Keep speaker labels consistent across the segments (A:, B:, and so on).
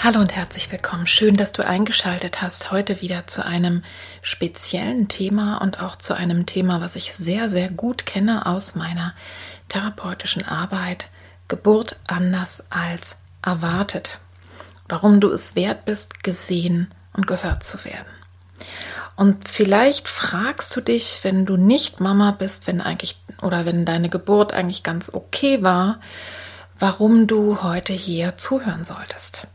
A: Hallo und herzlich willkommen. Schön, dass du eingeschaltet hast. Heute wieder zu einem speziellen Thema und auch zu einem Thema, was ich sehr, sehr gut kenne aus meiner therapeutischen Arbeit. Geburt anders als erwartet. Warum du es wert bist, gesehen und gehört zu werden. Und vielleicht fragst du dich, wenn du nicht Mama bist, wenn eigentlich oder wenn deine Geburt eigentlich ganz okay war, warum du heute hier zuhören solltest.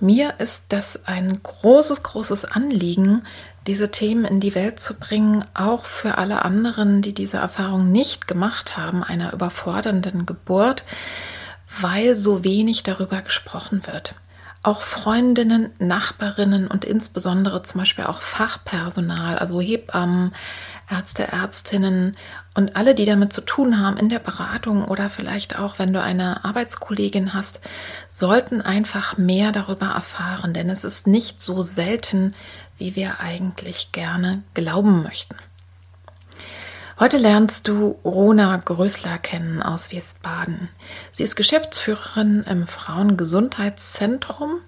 A: Mir ist das ein großes, großes Anliegen, diese Themen in die Welt zu bringen, auch für alle anderen, die diese Erfahrung nicht gemacht haben, einer überfordernden Geburt, weil so wenig darüber gesprochen wird. Auch Freundinnen, Nachbarinnen und insbesondere zum Beispiel auch Fachpersonal, also Hebammen, Ärzte, Ärztinnen und alle, die damit zu tun haben in der Beratung oder vielleicht auch, wenn du eine Arbeitskollegin hast, sollten einfach mehr darüber erfahren, denn es ist nicht so selten, wie wir eigentlich gerne glauben möchten. Heute lernst du Rona Größler kennen aus Wiesbaden. Sie ist Geschäftsführerin im Frauengesundheitszentrum,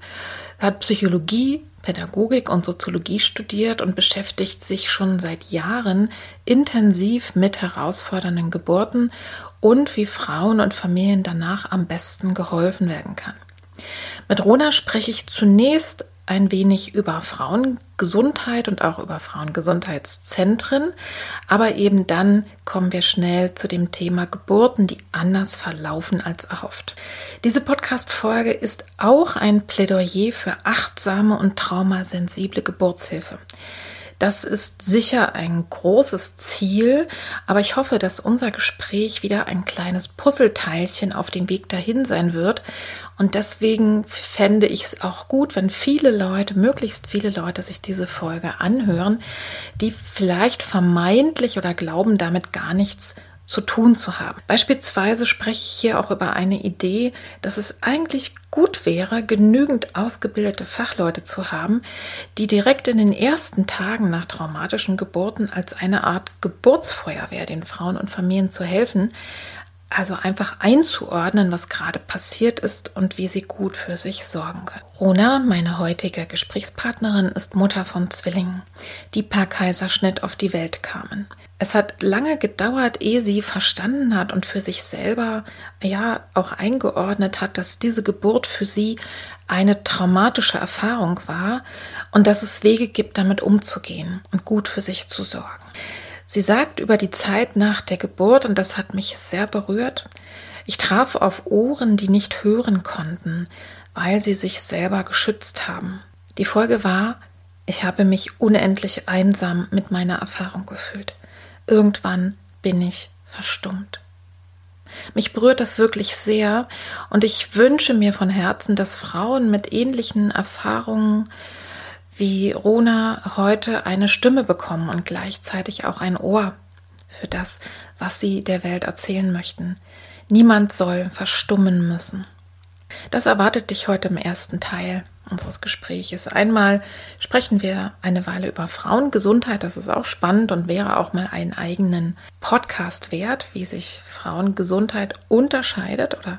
A: hat Psychologie, Pädagogik und Soziologie studiert und beschäftigt sich schon seit Jahren intensiv mit herausfordernden Geburten und wie Frauen und Familien danach am besten geholfen werden kann. Mit Rona spreche ich zunächst ein wenig über Frauengesundheit und auch über Frauengesundheitszentren. Aber eben dann kommen wir schnell zu dem Thema Geburten, die anders verlaufen als erhofft. Diese Podcast-Folge ist auch ein Plädoyer für achtsame und traumasensible Geburtshilfe. Das ist sicher ein großes Ziel, aber ich hoffe, dass unser Gespräch wieder ein kleines Puzzleteilchen auf dem Weg dahin sein wird. Und deswegen fände ich es auch gut, wenn viele Leute, möglichst viele Leute sich diese Folge anhören, die vielleicht vermeintlich oder glauben damit gar nichts zu tun zu haben. Beispielsweise spreche ich hier auch über eine Idee, dass es eigentlich gut wäre, genügend ausgebildete Fachleute zu haben, die direkt in den ersten Tagen nach traumatischen Geburten als eine Art Geburtsfeuerwehr den Frauen und Familien zu helfen, also einfach einzuordnen, was gerade passiert ist und wie sie gut für sich sorgen können. Rona, meine heutige Gesprächspartnerin, ist Mutter von Zwillingen, die per Kaiserschnitt auf die Welt kamen. Es hat lange gedauert, ehe sie verstanden hat und für sich selber ja auch eingeordnet hat, dass diese Geburt für sie eine traumatische Erfahrung war und dass es Wege gibt, damit umzugehen und gut für sich zu sorgen. Sie sagt über die Zeit nach der Geburt, und das hat mich sehr berührt, ich traf auf Ohren, die nicht hören konnten, weil sie sich selber geschützt haben. Die Folge war, ich habe mich unendlich einsam mit meiner Erfahrung gefühlt. Irgendwann bin ich verstummt. Mich berührt das wirklich sehr und ich wünsche mir von Herzen, dass Frauen mit ähnlichen Erfahrungen wie Rona heute eine Stimme bekommen und gleichzeitig auch ein Ohr für das, was sie der Welt erzählen möchten. Niemand soll verstummen müssen. Das erwartet dich heute im ersten Teil unseres Gespräches. Einmal sprechen wir eine Weile über Frauengesundheit, das ist auch spannend und wäre auch mal einen eigenen Podcast wert, wie sich Frauengesundheit unterscheidet oder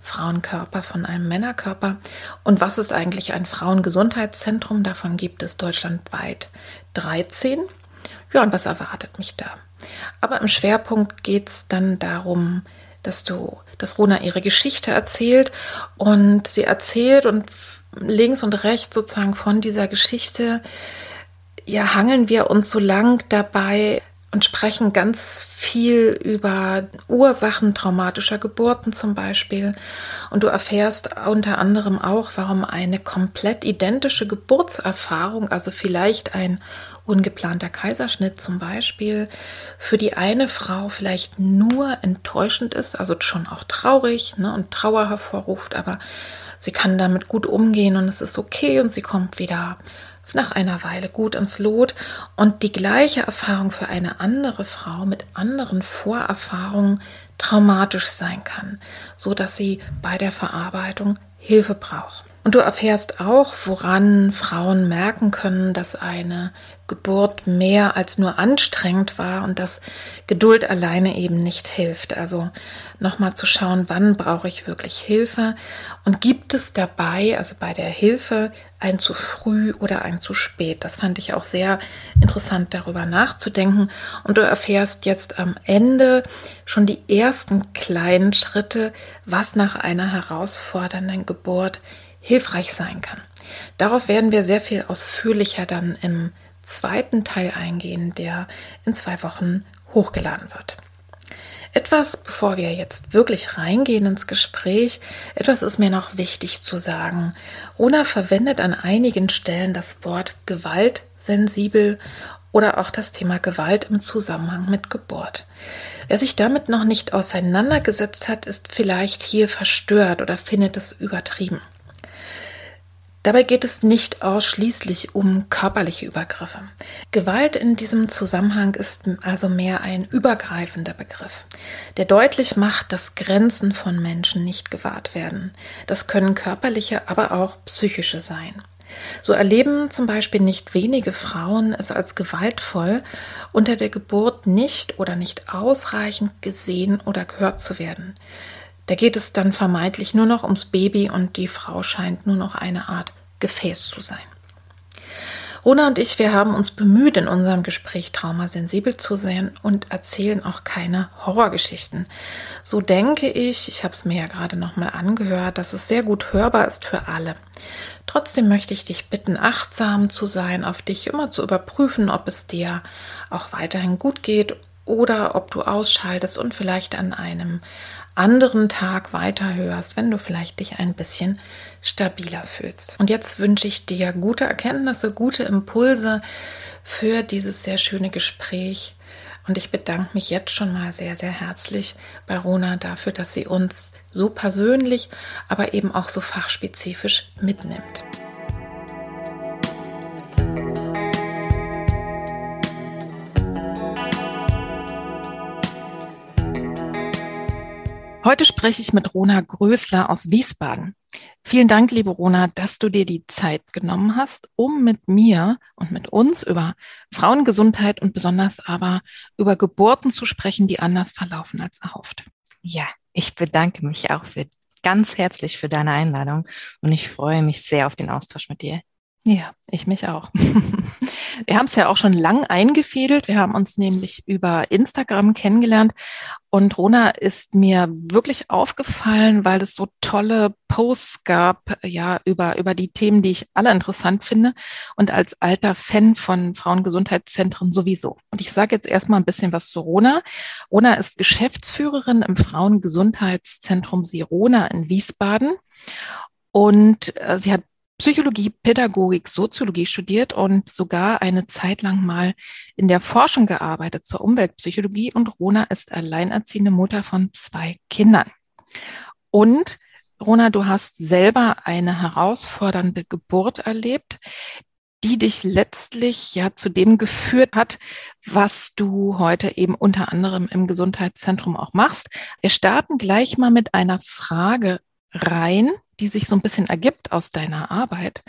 A: Frauenkörper von einem Männerkörper und was ist eigentlich ein Frauengesundheitszentrum? Davon gibt es deutschlandweit 13. Ja, und was erwartet mich da? Aber im Schwerpunkt geht es dann darum, dass du, dass Rona ihre Geschichte erzählt und sie erzählt und links und rechts sozusagen von dieser Geschichte, ja, hangeln wir uns so lang dabei und sprechen ganz viel über Ursachen traumatischer Geburten zum Beispiel. Und du erfährst unter anderem auch, warum eine komplett identische Geburtserfahrung, also vielleicht ein ungeplanter Kaiserschnitt zum Beispiel, für die eine Frau vielleicht nur enttäuschend ist, also schon auch traurig ne, und Trauer hervorruft, aber sie kann damit gut umgehen und es ist okay und sie kommt wieder nach einer Weile gut ins Lot und die gleiche Erfahrung für eine andere Frau mit anderen Vorerfahrungen traumatisch sein kann, so dass sie bei der Verarbeitung Hilfe braucht. Und du erfährst auch, woran Frauen merken können, dass eine Geburt mehr als nur anstrengend war und dass Geduld alleine eben nicht hilft. Also nochmal zu schauen, wann brauche ich wirklich Hilfe und gibt es dabei, also bei der Hilfe, ein zu früh oder ein zu spät. Das fand ich auch sehr interessant, darüber nachzudenken. Und du erfährst jetzt am Ende schon die ersten kleinen Schritte, was nach einer herausfordernden Geburt hilfreich sein kann. Darauf werden wir sehr viel ausführlicher dann im zweiten Teil eingehen, der in zwei Wochen hochgeladen wird. Etwas, bevor wir jetzt wirklich reingehen ins Gespräch, etwas ist mir noch wichtig zu sagen. Rona verwendet an einigen Stellen das Wort gewaltsensibel oder auch das Thema Gewalt im Zusammenhang mit Geburt. Wer sich damit noch nicht auseinandergesetzt hat, ist vielleicht hier verstört oder findet es übertrieben. Dabei geht es nicht ausschließlich um körperliche Übergriffe. Gewalt in diesem Zusammenhang ist also mehr ein übergreifender Begriff, der deutlich macht, dass Grenzen von Menschen nicht gewahrt werden. Das können körperliche, aber auch psychische sein. So erleben zum Beispiel nicht wenige Frauen es als gewaltvoll, unter der Geburt nicht oder nicht ausreichend gesehen oder gehört zu werden. Da geht es dann vermeintlich nur noch ums Baby und die Frau scheint nur noch eine Art Gefäß zu sein. Rona und ich, wir haben uns bemüht, in unserem Gespräch traumasensibel zu sein und erzählen auch keine Horrorgeschichten. So denke ich, ich habe es mir ja gerade nochmal angehört, dass es sehr gut hörbar ist für alle. Trotzdem möchte ich dich bitten, achtsam zu sein, auf dich immer zu überprüfen, ob es dir auch weiterhin gut geht oder ob du ausschaltest und vielleicht an einem anderen Tag weiterhörst, wenn du vielleicht dich ein bisschen stabiler fühlst. Und jetzt wünsche ich dir gute Erkenntnisse, gute Impulse für dieses sehr schöne Gespräch. Und ich bedanke mich jetzt schon mal sehr, sehr herzlich bei Rona dafür, dass sie uns so persönlich, aber eben auch so fachspezifisch mitnimmt. Heute spreche ich mit Rona Größler aus Wiesbaden. Vielen Dank, liebe Rona, dass du dir die Zeit genommen hast, um mit mir und mit uns über Frauengesundheit und besonders aber über Geburten zu sprechen, die anders verlaufen als erhofft.
B: Ja, ich bedanke mich auch für, ganz herzlich für deine Einladung und ich freue mich sehr auf den Austausch mit dir.
A: Ja, ich mich auch. Wir haben es ja auch schon lang eingefädelt. Wir haben uns nämlich über Instagram kennengelernt und Rona ist mir wirklich aufgefallen, weil es so tolle Posts gab, ja, über, über die Themen, die ich alle interessant finde und als alter Fan von Frauengesundheitszentren sowieso. Und ich sage jetzt erstmal ein bisschen was zu Rona. Rona ist Geschäftsführerin im Frauengesundheitszentrum Sirona in Wiesbaden. Und äh, sie hat Psychologie, Pädagogik, Soziologie studiert und sogar eine Zeit lang mal in der Forschung gearbeitet zur Umweltpsychologie. Und Rona ist alleinerziehende Mutter von zwei Kindern. Und Rona, du hast selber eine herausfordernde Geburt erlebt, die dich letztlich ja zu dem geführt hat, was du heute eben unter anderem im Gesundheitszentrum auch machst. Wir starten gleich mal mit einer Frage rein, die sich so ein bisschen ergibt aus deiner Arbeit.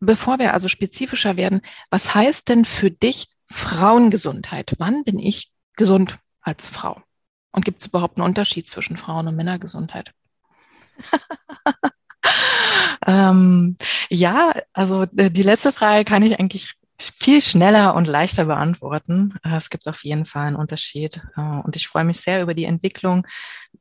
A: Bevor wir also spezifischer werden, was heißt denn für dich Frauengesundheit? Wann bin ich gesund als Frau? Und gibt es überhaupt einen Unterschied zwischen Frauen- und Männergesundheit?
B: ähm, ja, also äh, die letzte Frage kann ich eigentlich viel schneller und leichter beantworten. Äh, es gibt auf jeden Fall einen Unterschied. Äh, und ich freue mich sehr über die Entwicklung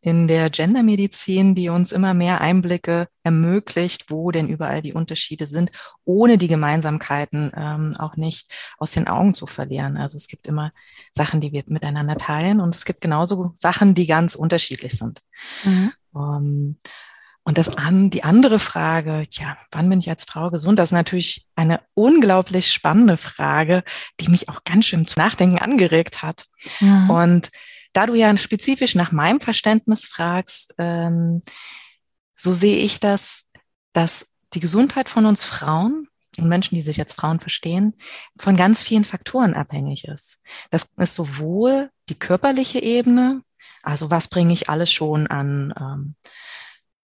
B: in der Gendermedizin, die uns immer mehr Einblicke ermöglicht, wo denn überall die Unterschiede sind, ohne die Gemeinsamkeiten ähm, auch nicht aus den Augen zu verlieren. Also es gibt immer Sachen, die wir miteinander teilen und es gibt genauso Sachen, die ganz unterschiedlich sind. Mhm. Um, ähm, und das an, die andere Frage, tja, wann bin ich als Frau gesund? Das ist natürlich eine unglaublich spannende Frage, die mich auch ganz schön zum Nachdenken angeregt hat. Mhm. Und da du ja spezifisch nach meinem Verständnis fragst, ähm, so sehe ich das, dass die Gesundheit von uns Frauen und Menschen, die sich als Frauen verstehen, von ganz vielen Faktoren abhängig ist. Das ist sowohl die körperliche Ebene, also was bringe ich alles schon an ähm,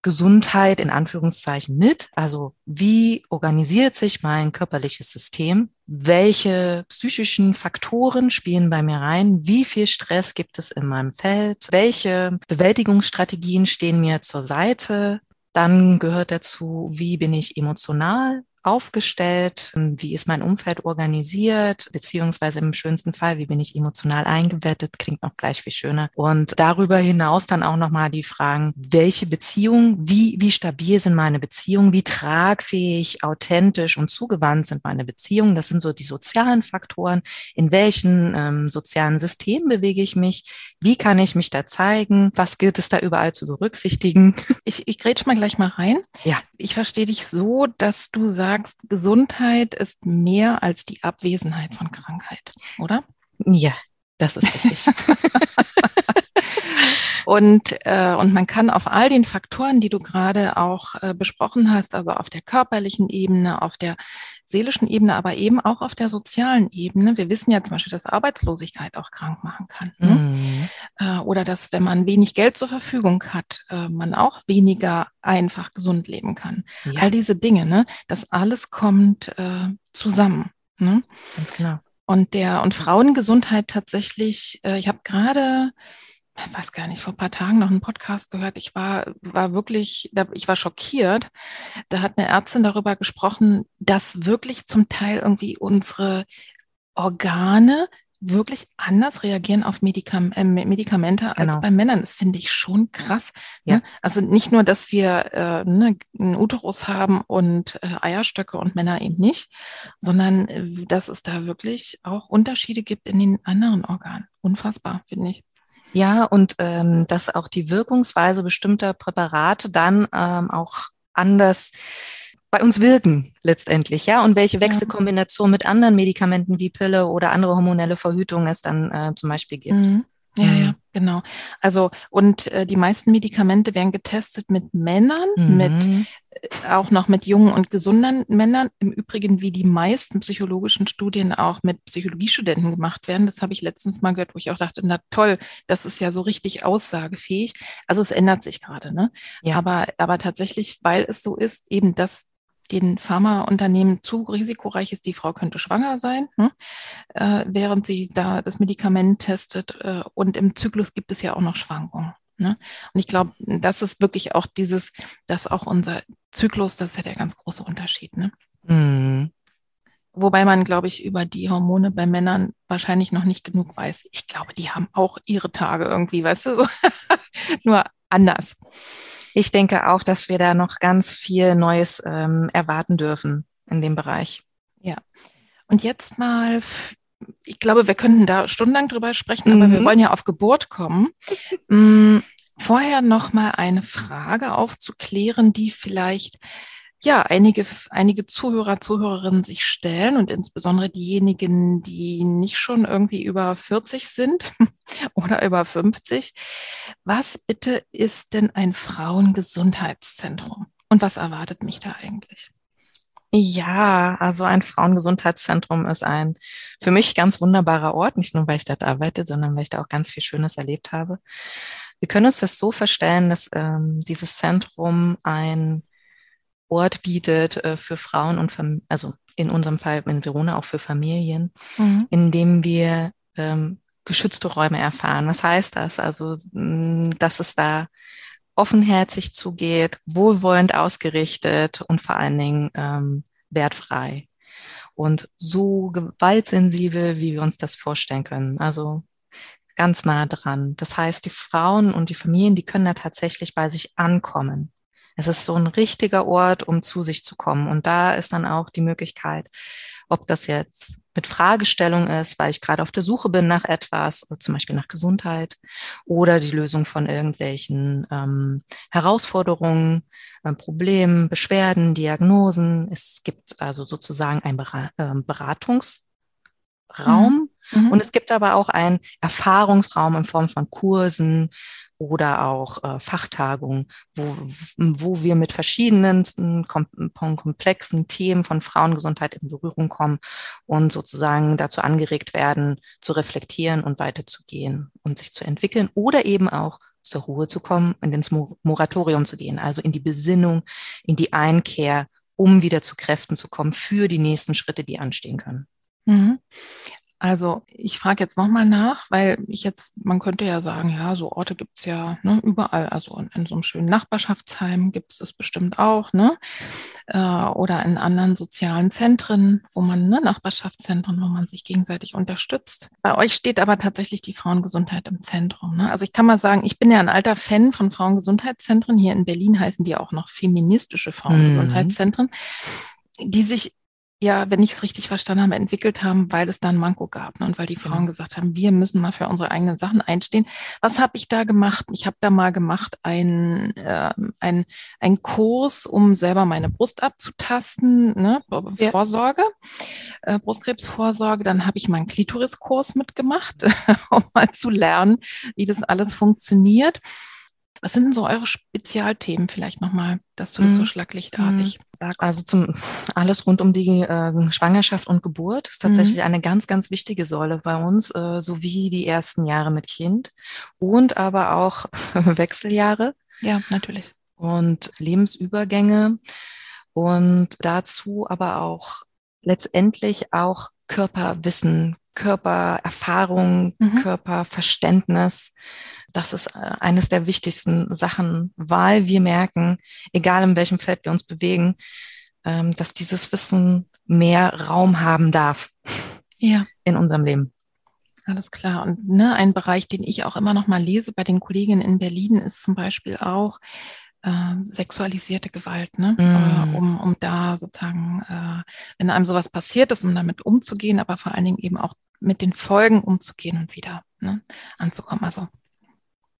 B: Gesundheit in Anführungszeichen mit? Also wie organisiert sich mein körperliches System? Welche psychischen Faktoren spielen bei mir rein? Wie viel Stress gibt es in meinem Feld? Welche Bewältigungsstrategien stehen mir zur Seite? Dann gehört dazu, wie bin ich emotional? Aufgestellt? Wie ist mein Umfeld organisiert? Beziehungsweise im schönsten Fall, wie bin ich emotional eingebettet? Klingt noch gleich viel schöner. Und darüber hinaus dann auch nochmal die Fragen, welche Beziehung, wie, wie stabil sind meine Beziehungen? Wie tragfähig, authentisch und zugewandt sind meine Beziehungen? Das sind so die sozialen Faktoren. In welchen ähm, sozialen Systemen bewege ich mich? Wie kann ich mich da zeigen? Was gilt es da überall zu berücksichtigen?
A: Ich, ich grätsch mal gleich mal rein. Ja. Ich verstehe dich so, dass du sagst, sagst, Gesundheit ist mehr als die Abwesenheit von Krankheit, oder?
B: Ja, das ist richtig.
A: und, äh, und man kann auf all den Faktoren, die du gerade auch äh, besprochen hast, also auf der körperlichen Ebene, auf der seelischen Ebene, aber eben auch auf der sozialen Ebene. Wir wissen ja zum Beispiel, dass Arbeitslosigkeit auch krank machen kann. Ne? Mhm. Äh, oder dass, wenn man wenig Geld zur Verfügung hat, äh, man auch weniger einfach gesund leben kann. Ja. All diese Dinge, ne? das alles kommt äh, zusammen. Ne? Ganz klar. Und der und Frauengesundheit tatsächlich, äh, ich habe gerade ich weiß gar nicht, vor ein paar Tagen noch einen Podcast gehört. Ich war, war wirklich, ich war schockiert. Da hat eine Ärztin darüber gesprochen, dass wirklich zum Teil irgendwie unsere Organe wirklich anders reagieren auf Medikam äh, Medikamente als genau. bei Männern. Das finde ich schon krass. Ne? Ja. Ne? Also nicht nur, dass wir äh, ne, einen Uterus haben und äh, Eierstöcke und Männer eben nicht, sondern äh, dass es da wirklich auch Unterschiede gibt in den anderen Organen. Unfassbar, finde ich.
B: Ja, und ähm, dass auch die Wirkungsweise bestimmter Präparate dann ähm, auch anders bei uns wirken letztendlich, ja, und welche Wechselkombination mit anderen Medikamenten wie Pille oder andere hormonelle Verhütung es dann äh, zum Beispiel gibt.
A: Mhm. Ja, mhm. ja, genau. Also und äh, die meisten Medikamente werden getestet mit Männern, mhm. mit äh, auch noch mit jungen und gesunden Männern. Im Übrigen, wie die meisten psychologischen Studien auch mit Psychologiestudenten gemacht werden. Das habe ich letztens mal gehört, wo ich auch dachte, na toll, das ist ja so richtig aussagefähig. Also es ändert sich gerade, ne? Ja. Aber, aber tatsächlich, weil es so ist, eben, dass den Pharmaunternehmen zu risikoreich ist, die Frau könnte schwanger sein, ne? äh, während sie da das Medikament testet. Äh, und im Zyklus gibt es ja auch noch Schwankungen. Ne? Und ich glaube, das ist wirklich auch dieses, dass auch unser Zyklus, das ist ja der ganz große Unterschied. Ne? Mhm. Wobei man, glaube ich, über die Hormone bei Männern wahrscheinlich noch nicht genug weiß. Ich glaube, die haben auch ihre Tage irgendwie, weißt du, so. nur anders.
B: Ich denke auch, dass wir da noch ganz viel Neues ähm, erwarten dürfen in dem Bereich.
A: Ja. Und jetzt mal, ich glaube, wir könnten da stundenlang drüber sprechen, aber mhm. wir wollen ja auf Geburt kommen. Mm, vorher noch mal eine Frage aufzuklären, die vielleicht ja, einige, einige Zuhörer, Zuhörerinnen sich stellen und insbesondere diejenigen, die nicht schon irgendwie über 40 sind oder über 50. Was bitte ist denn ein Frauengesundheitszentrum? Und was erwartet mich da eigentlich?
B: Ja, also ein Frauengesundheitszentrum ist ein für mich ganz wunderbarer Ort, nicht nur weil ich dort arbeite, sondern weil ich da auch ganz viel Schönes erlebt habe. Wir können uns das so vorstellen, dass ähm, dieses Zentrum ein Ort bietet äh, für Frauen und Fam also in unserem Fall in Verona auch für Familien, mhm. in dem wir ähm, geschützte Räume erfahren. Was heißt das? Also, mh, dass es da offenherzig zugeht, wohlwollend ausgerichtet und vor allen Dingen ähm, wertfrei. und so gewaltsensibel, wie wir uns das vorstellen können. Also ganz nah dran. Das heißt, die Frauen und die Familien, die können da tatsächlich bei sich ankommen. Es ist so ein richtiger Ort, um zu sich zu kommen. Und da ist dann auch die Möglichkeit, ob das jetzt mit Fragestellung ist, weil ich gerade auf der Suche bin nach etwas, zum Beispiel nach Gesundheit oder die Lösung von irgendwelchen ähm, Herausforderungen, äh, Problemen, Beschwerden, Diagnosen. Es gibt also sozusagen einen ähm, Beratungs Raum. Mhm. Und es gibt aber auch einen Erfahrungsraum in Form von Kursen oder auch äh, Fachtagungen, wo, wo wir mit verschiedenen kom komplexen Themen von Frauengesundheit in Berührung kommen und sozusagen dazu angeregt werden, zu reflektieren und weiterzugehen und sich zu entwickeln oder eben auch zur Ruhe zu kommen und ins Moratorium zu gehen, also in die Besinnung, in die Einkehr, um wieder zu Kräften zu kommen für die nächsten Schritte, die anstehen können.
A: Mhm. Also ich frage jetzt nochmal nach, weil ich jetzt, man könnte ja sagen, ja, so Orte gibt es ja ne, überall. Also in, in, so einem schönen Nachbarschaftsheim gibt es das bestimmt auch, ne? Äh, oder in anderen sozialen Zentren, wo man, ne, Nachbarschaftszentren, wo man sich gegenseitig unterstützt. Bei euch steht aber tatsächlich die Frauengesundheit im Zentrum. Ne? Also ich kann mal sagen, ich bin ja ein alter Fan von Frauengesundheitszentren. Hier in Berlin heißen die auch noch feministische mhm. Frauengesundheitszentren, mhm. die sich ja, wenn ich es richtig verstanden habe, entwickelt haben, weil es da ein Manko gab ne? und weil die Frauen genau. gesagt haben, wir müssen mal für unsere eigenen Sachen einstehen. Was habe ich da gemacht? Ich habe da mal gemacht ein, äh, ein, ein Kurs, um selber meine Brust abzutasten, ne? Ja. Vorsorge, äh, Brustkrebsvorsorge. Dann habe ich mal einen Klitoriskurs mitgemacht, um mal zu lernen, wie das alles funktioniert. Was sind denn so eure Spezialthemen vielleicht nochmal, dass du das so mhm. schlaglichtartig mhm. sagst?
B: Also zum alles rund um die äh, Schwangerschaft und Geburt ist tatsächlich mhm. eine ganz, ganz wichtige Säule bei uns, äh, sowie die ersten Jahre mit Kind und aber auch Wechseljahre.
A: Ja, natürlich.
B: Und Lebensübergänge und dazu aber auch letztendlich auch Körperwissen, Körpererfahrung, mhm. Körperverständnis das ist äh, eines der wichtigsten Sachen, weil wir merken, egal in welchem Feld wir uns bewegen, ähm, dass dieses Wissen mehr Raum haben darf ja. in unserem Leben.
A: Alles klar. Und ne, ein Bereich, den ich auch immer noch mal lese bei den Kolleginnen in Berlin, ist zum Beispiel auch äh, sexualisierte Gewalt, ne? Mm. Äh, um, um da sozusagen, äh, wenn einem sowas passiert ist, um damit umzugehen, aber vor allen Dingen eben auch mit den Folgen umzugehen und wieder ne, anzukommen. Also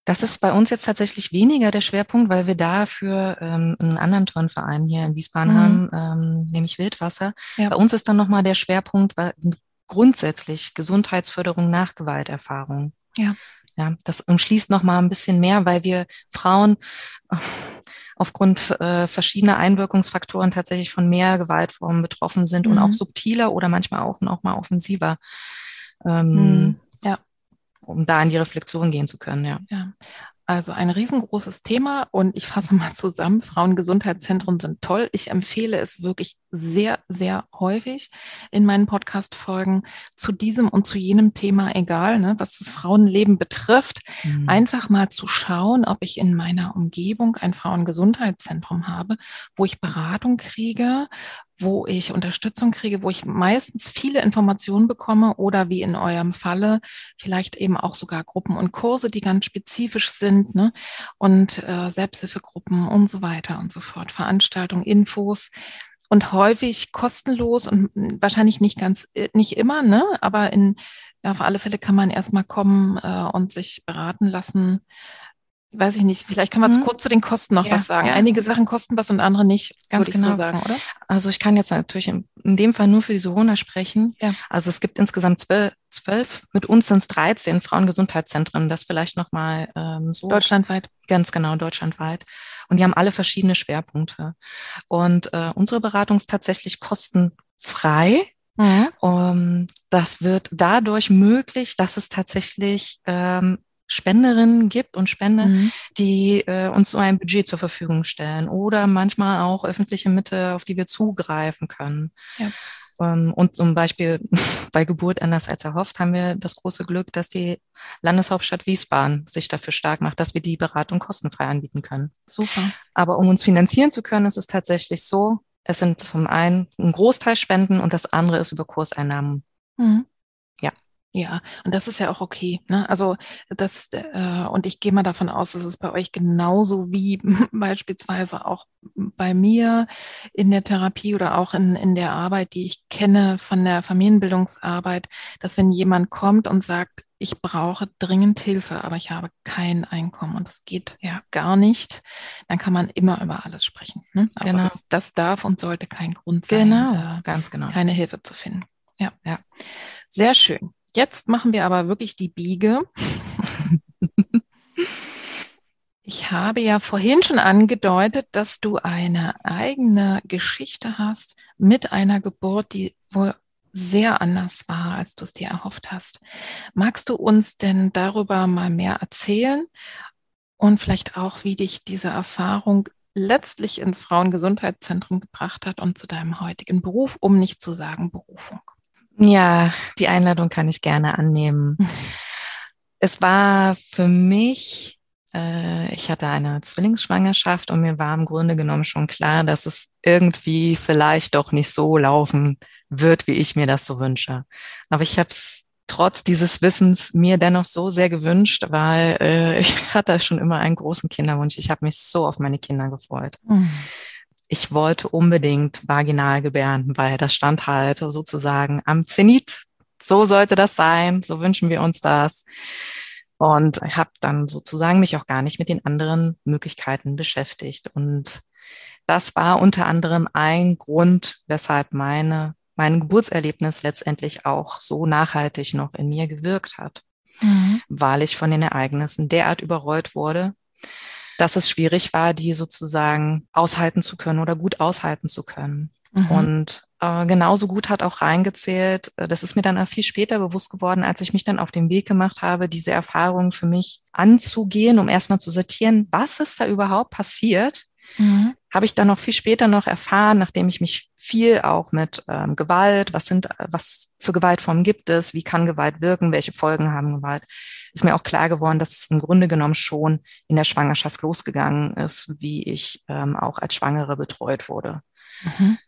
B: das ist bei uns jetzt tatsächlich weniger der Schwerpunkt, weil wir dafür ähm, einen anderen Turnverein hier in Wiesbaden mhm. haben, ähm, nämlich Wildwasser. Ja. Bei uns ist dann nochmal der Schwerpunkt weil, grundsätzlich Gesundheitsförderung nach Gewalterfahrung. Ja. Ja, das umschließt nochmal ein bisschen mehr, weil wir Frauen aufgrund äh, verschiedener Einwirkungsfaktoren tatsächlich von mehr Gewaltformen betroffen sind mhm. und auch subtiler oder manchmal auch noch mal offensiver. Ähm, mhm um da in die Reflexion gehen zu können, ja.
A: ja. Also ein riesengroßes Thema und ich fasse mal zusammen. Frauengesundheitszentren sind toll. Ich empfehle es wirklich sehr, sehr häufig in meinen Podcast-Folgen zu diesem und zu jenem Thema, egal, ne, was das Frauenleben betrifft, mhm. einfach mal zu schauen, ob ich in meiner Umgebung ein Frauengesundheitszentrum habe, wo ich Beratung kriege, wo ich Unterstützung kriege, wo ich meistens viele Informationen bekomme oder wie in eurem Falle vielleicht eben auch sogar Gruppen und Kurse, die ganz spezifisch sind ne? und äh, Selbsthilfegruppen und so weiter und so fort, Veranstaltungen, Infos und häufig kostenlos und wahrscheinlich nicht ganz, äh, nicht immer, ne? aber in, ja, auf alle Fälle kann man erstmal kommen äh, und sich beraten lassen weiß ich nicht, vielleicht können wir hm. kurz zu den Kosten noch ja, was sagen. Ja. Einige Sachen kosten was und andere nicht,
B: ganz genau so sagen, oder? Also ich kann jetzt natürlich in, in dem Fall nur für die Sorona sprechen. Ja. Also es gibt insgesamt zwölf, zwölf mit uns sind es 13 Frauengesundheitszentren, das vielleicht nochmal ähm, so.
A: Deutschlandweit.
B: Ganz genau, deutschlandweit. Und die haben alle verschiedene Schwerpunkte. Und äh, unsere Beratung ist tatsächlich kostenfrei. Mhm. Um, das wird dadurch möglich, dass es tatsächlich ähm, Spenderinnen gibt und Spender, mhm. die äh, uns so ein Budget zur Verfügung stellen oder manchmal auch öffentliche Mittel, auf die wir zugreifen können. Ja. Ähm, und zum Beispiel bei Geburt anders als erhofft haben wir das große Glück, dass die Landeshauptstadt Wiesbaden sich dafür stark macht, dass wir die Beratung kostenfrei anbieten können.
A: Super.
B: Aber um uns finanzieren zu können, ist es tatsächlich so, Es sind zum einen ein Großteil Spenden und das andere ist über Kurseinnahmen. Mhm.
A: Ja. Ja, und das ist ja auch okay. Ne? Also das, äh, und ich gehe mal davon aus, dass es bei euch genauso wie beispielsweise auch bei mir in der Therapie oder auch in, in der Arbeit, die ich kenne von der Familienbildungsarbeit, dass wenn jemand kommt und sagt, ich brauche dringend Hilfe, aber ich habe kein Einkommen und das geht ja gar nicht, dann kann man immer über alles sprechen. Ne? Also genau. das, das darf und sollte kein Grund sein,
B: genau. Äh, ganz genau.
A: keine Hilfe zu finden. Ja, ja. Sehr schön. Jetzt machen wir aber wirklich die Biege. Ich habe ja vorhin schon angedeutet, dass du eine eigene Geschichte hast mit einer Geburt, die wohl sehr anders war, als du es dir erhofft hast. Magst du uns denn darüber mal mehr erzählen und vielleicht auch, wie dich diese Erfahrung letztlich ins Frauengesundheitszentrum gebracht hat und zu deinem heutigen Beruf, um nicht zu sagen Berufung?
B: Ja, die Einladung kann ich gerne annehmen. Es war für mich, äh, ich hatte eine Zwillingsschwangerschaft und mir war im Grunde genommen schon klar, dass es irgendwie vielleicht doch nicht so laufen wird, wie ich mir das so wünsche. Aber ich habe es trotz dieses Wissens mir dennoch so sehr gewünscht, weil äh, ich hatte schon immer einen großen Kinderwunsch. Ich habe mich so auf meine Kinder gefreut. Mhm ich wollte unbedingt vaginal gebären, weil das stand halt sozusagen am Zenit. So sollte das sein, so wünschen wir uns das. Und ich habe dann sozusagen mich auch gar nicht mit den anderen Möglichkeiten beschäftigt. Und das war unter anderem ein Grund, weshalb meine, mein Geburtserlebnis letztendlich auch so nachhaltig noch in mir gewirkt hat, mhm. weil ich von den Ereignissen derart überrollt wurde, dass es schwierig war, die sozusagen aushalten zu können oder gut aushalten zu können. Mhm. Und äh, genauso gut hat auch reingezählt, äh, das ist mir dann auch viel später bewusst geworden, als ich mich dann auf den Weg gemacht habe, diese Erfahrung für mich anzugehen, um erstmal zu sortieren, was ist da überhaupt passiert Mhm. Habe ich dann noch viel später noch erfahren, nachdem ich mich viel auch mit ähm, Gewalt, was sind, was für Gewaltformen gibt es, wie kann Gewalt wirken, welche Folgen haben Gewalt, ist mir auch klar geworden, dass es im Grunde genommen schon in der Schwangerschaft losgegangen ist, wie ich ähm, auch als Schwangere betreut wurde. Mhm.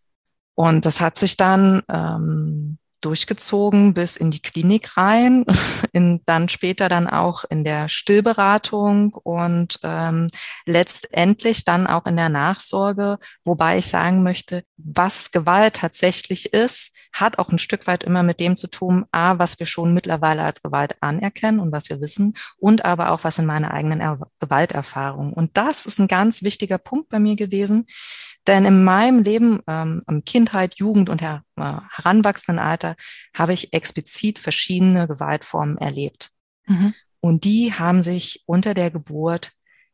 B: Und das hat sich dann ähm, durchgezogen bis in die Klinik rein, in, dann später dann auch in der Stillberatung und ähm, letztendlich dann auch in der Nachsorge, wobei ich sagen möchte, was Gewalt tatsächlich ist, hat auch ein Stück weit immer mit dem zu tun, a, was wir schon mittlerweile als Gewalt anerkennen und was wir wissen, und aber auch was in meiner eigenen er Gewalterfahrung. Und das ist ein ganz wichtiger Punkt bei mir gewesen, denn in meinem Leben, ähm, im Kindheit, Jugend und her, äh, Heranwachsendenalter, habe ich explizit verschiedene Gewaltformen erlebt. Mhm. Und die haben sich unter der Geburt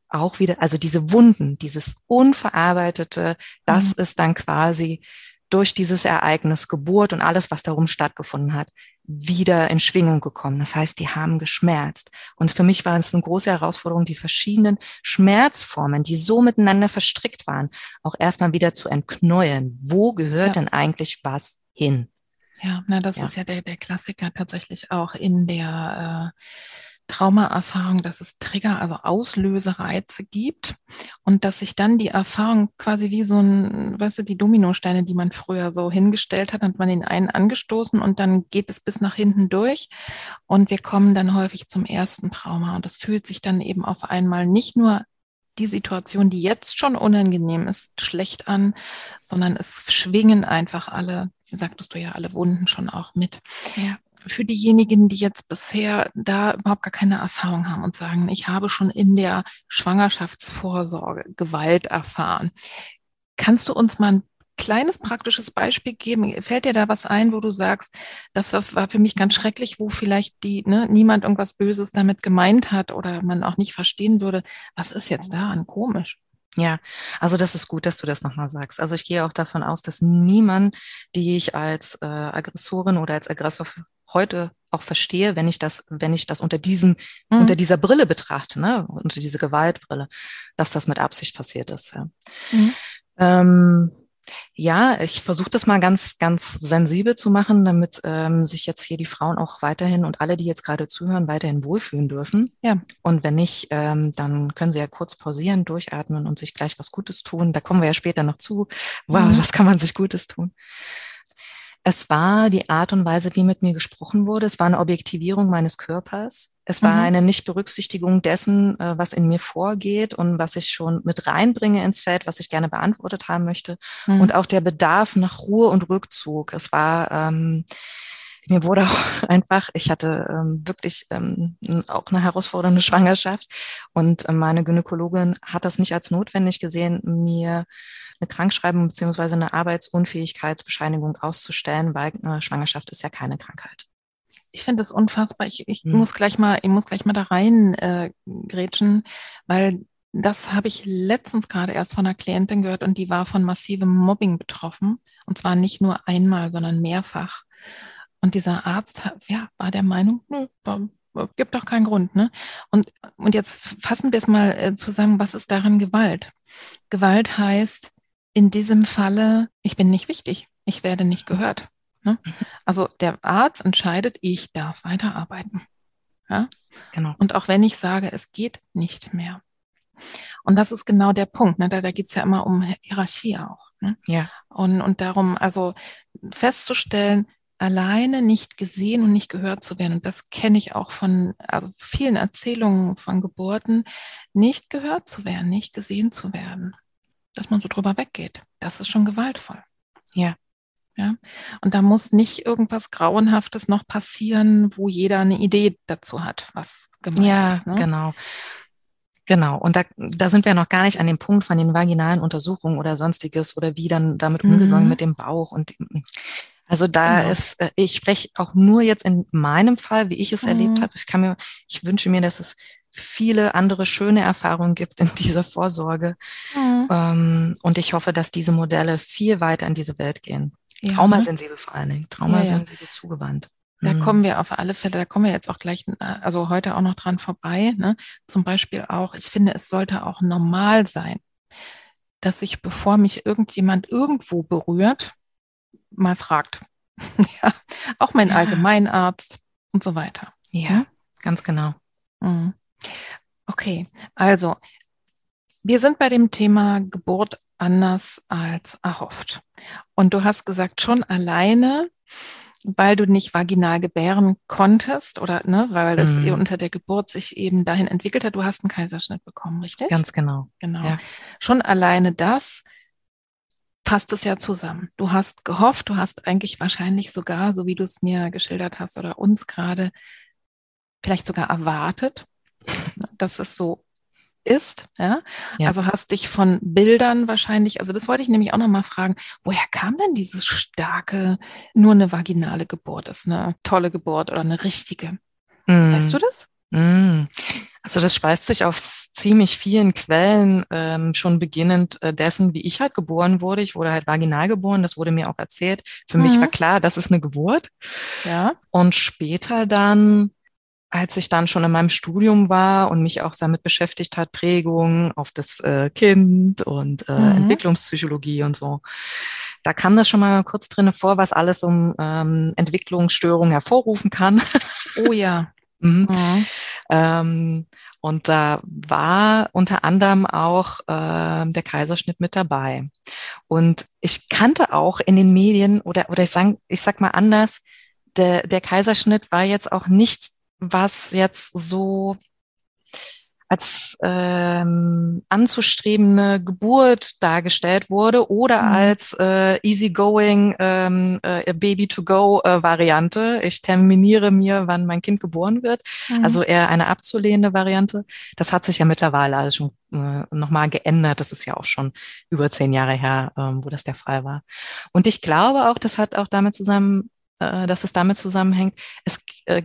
B: auch wieder, also diese Wunden, dieses Unverarbeitete, das mhm. ist dann quasi durch dieses Ereignis Geburt und alles, was darum stattgefunden hat, wieder in Schwingung gekommen. Das heißt, die haben geschmerzt. Und für mich war es eine große Herausforderung, die verschiedenen Schmerzformen, die so miteinander verstrickt waren, auch erstmal wieder zu entknäulen. Wo gehört ja. denn eigentlich was hin?
A: Ja, na, das ja. ist ja der, der Klassiker tatsächlich auch in der äh, Traumaerfahrung, dass es Trigger, also Auslösereize gibt und dass sich dann die Erfahrung quasi wie so ein, weißt du, die Dominosteine, die man früher so hingestellt hat, hat man den einen angestoßen und dann geht es bis nach hinten durch und wir kommen dann häufig zum ersten Trauma und das fühlt sich dann eben auf einmal nicht nur die Situation, die jetzt schon unangenehm ist, schlecht an, sondern es schwingen einfach alle, wie sagtest du ja, alle Wunden schon auch mit. Ja für diejenigen, die jetzt bisher da überhaupt gar keine Erfahrung haben und sagen, ich habe schon in der Schwangerschaftsvorsorge Gewalt erfahren. Kannst du uns mal ein kleines praktisches Beispiel geben? Fällt dir da was ein, wo du sagst, das war, war für mich ganz schrecklich, wo vielleicht die, ne, niemand irgendwas Böses damit gemeint hat oder man auch nicht verstehen würde, was ist jetzt daran komisch?
B: Ja, also das ist gut, dass du das nochmal sagst. Also ich gehe auch davon aus, dass niemand, die ich als äh, Aggressorin oder als Aggressor heute auch verstehe, wenn ich das, wenn ich das unter diesem, mhm. unter dieser Brille betrachte, ne, unter diese Gewaltbrille, dass das mit Absicht passiert ist. Ja. Mhm. Ähm, Ja, ich versuche das mal ganz, ganz sensibel zu machen, damit ähm, sich jetzt hier die Frauen auch weiterhin und alle, die jetzt gerade zuhören, weiterhin wohlfühlen dürfen. Ja. Und wenn nicht, ähm, dann können sie ja kurz pausieren, durchatmen und sich gleich was Gutes tun. Da kommen wir ja später noch zu. Wow, mhm. was kann man sich Gutes tun? Es war die Art und Weise, wie mit mir gesprochen wurde. Es war eine Objektivierung meines Körpers. Es war mhm. eine Nichtberücksichtigung dessen, äh, was in mir vorgeht und was ich schon mit reinbringe ins Feld, was ich gerne beantwortet haben möchte. Mhm. Und auch der Bedarf nach Ruhe und Rückzug. Es war, ähm, mir wurde auch einfach, ich hatte ähm, wirklich ähm, auch eine herausfordernde Schwangerschaft und äh, meine Gynäkologin hat das nicht als notwendig gesehen, mir eine Krankschreibung beziehungsweise eine Arbeitsunfähigkeitsbescheinigung auszustellen, weil eine Schwangerschaft ist ja keine Krankheit.
A: Ich finde das unfassbar. Ich, ich hm. muss gleich mal, ich muss gleich mal da rein äh, grätschen, weil das habe ich letztens gerade erst von einer Klientin gehört und die war von massivem Mobbing betroffen. Und zwar nicht nur einmal, sondern mehrfach. Und dieser Arzt ja, war der Meinung, nö, gibt doch keinen Grund. Ne? Und, und jetzt fassen wir es mal äh, zusammen, was ist darin Gewalt? Gewalt heißt, in diesem Falle, ich bin nicht wichtig, ich werde nicht gehört. Ne? Also der Arzt entscheidet, ich darf weiterarbeiten. Ja? Genau. Und auch wenn ich sage, es geht nicht mehr. Und das ist genau der Punkt. Ne? Da, da geht es ja immer um Hierarchie auch. Ne? Ja. Und, und darum, also festzustellen, alleine nicht gesehen und nicht gehört zu werden. Und das kenne ich auch von also vielen Erzählungen von Geburten, nicht gehört zu werden, nicht gesehen zu werden dass man so drüber weggeht. Das ist schon gewaltvoll. Ja. Ja. Und da muss nicht irgendwas Grauenhaftes noch passieren, wo jeder eine Idee dazu hat, was
B: gemeint ja, ist. Ja, ne? genau. Genau. Und da, da sind wir noch gar nicht an dem Punkt von den vaginalen Untersuchungen oder sonstiges oder wie dann damit umgegangen mhm. mit dem Bauch und also da genau. ist, äh, ich spreche auch nur jetzt in meinem Fall, wie ich es mhm. erlebt habe. Ich kann mir, ich wünsche mir, dass es viele andere schöne Erfahrungen gibt in dieser Vorsorge. Mhm. Ähm, und ich hoffe, dass diese Modelle viel weiter in diese Welt gehen. Ja. Traumasensibel vor allen Dingen, traumasensibel ja, ja. zugewandt.
A: Da mhm. kommen wir auf alle Fälle, da kommen wir jetzt auch gleich, äh, also heute auch noch dran vorbei. Ne? Zum Beispiel auch, ich finde, es sollte auch normal sein, dass ich, bevor mich irgendjemand irgendwo berührt, mal fragt. ja, auch mein Allgemeinarzt und so weiter.
B: Ja, hm? ganz genau.
A: Mhm. Okay, also wir sind bei dem Thema Geburt anders als erhofft. Und du hast gesagt, schon alleine, weil du nicht vaginal gebären konntest oder ne, weil das mhm. unter der Geburt sich eben dahin entwickelt hat, du hast einen Kaiserschnitt bekommen, richtig?
B: Ganz genau.
A: Genau. Ja. Schon alleine das passt es ja zusammen. Du hast gehofft, du hast eigentlich wahrscheinlich sogar, so wie du es mir geschildert hast oder uns gerade, vielleicht sogar erwartet, dass es so ist. Ja? ja? Also hast dich von Bildern wahrscheinlich, also das wollte ich nämlich auch nochmal fragen, woher kam denn dieses starke, nur eine vaginale Geburt ist eine tolle Geburt oder eine richtige? Mm. Weißt du das?
B: Mm. Also das speist sich auf ziemlich vielen Quellen, ähm, schon beginnend äh, dessen, wie ich halt geboren wurde. Ich wurde halt vaginal geboren, das wurde mir auch erzählt. Für mhm. mich war klar, das ist eine Geburt. Ja. Und später dann als ich dann schon in meinem Studium war und mich auch damit beschäftigt hat, Prägung auf das äh, Kind und äh, mhm. Entwicklungspsychologie und so, da kam das schon mal kurz drin vor, was alles um ähm, Entwicklungsstörungen hervorrufen kann.
A: Oh ja.
B: Mhm. Mhm. Ähm, und da war unter anderem auch äh, der Kaiserschnitt mit dabei. Und ich kannte auch in den Medien oder oder ich sag, ich sag mal anders, der, der Kaiserschnitt war jetzt auch nichts was jetzt so als ähm, anzustrebende Geburt dargestellt wurde oder mhm. als äh, easygoing ähm, äh, Baby-to-go-Variante. Äh, ich terminiere mir, wann mein Kind geboren wird. Mhm. Also eher eine abzulehnende Variante. Das hat sich ja mittlerweile alles schon äh, nochmal geändert. Das ist ja auch schon über zehn Jahre her, ähm, wo das der Fall war. Und ich glaube auch, das hat auch damit zusammen, äh, dass es damit zusammenhängt, es äh,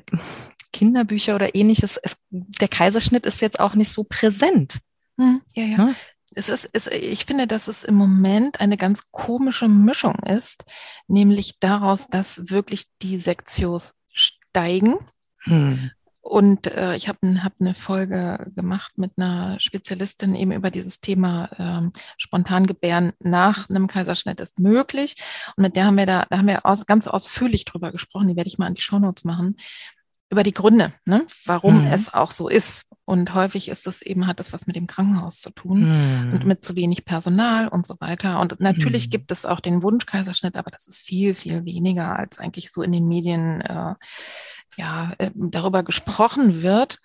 B: Kinderbücher oder ähnliches, es, der Kaiserschnitt ist jetzt auch nicht so präsent.
A: Hm, ja, ja. Ne? Es ist, es, ich finde, dass es im Moment eine ganz komische Mischung ist, nämlich daraus, dass wirklich die Sektios steigen. Hm. und äh, ich habe hab eine Folge gemacht mit einer Spezialistin eben über dieses Thema ähm, Spontangebären nach einem Kaiserschnitt ist möglich. Und mit der haben wir da, da haben wir aus, ganz ausführlich drüber gesprochen. Die werde ich mal an die Shownotes machen über die Gründe, ne, warum mhm. es auch so ist. Und häufig ist es eben, hat das was mit dem Krankenhaus zu tun mhm. und mit zu wenig Personal und so weiter. Und natürlich mhm. gibt es auch den Wunschkaiserschnitt, aber das ist viel, viel weniger, als eigentlich so in den Medien äh, ja, äh, darüber gesprochen wird.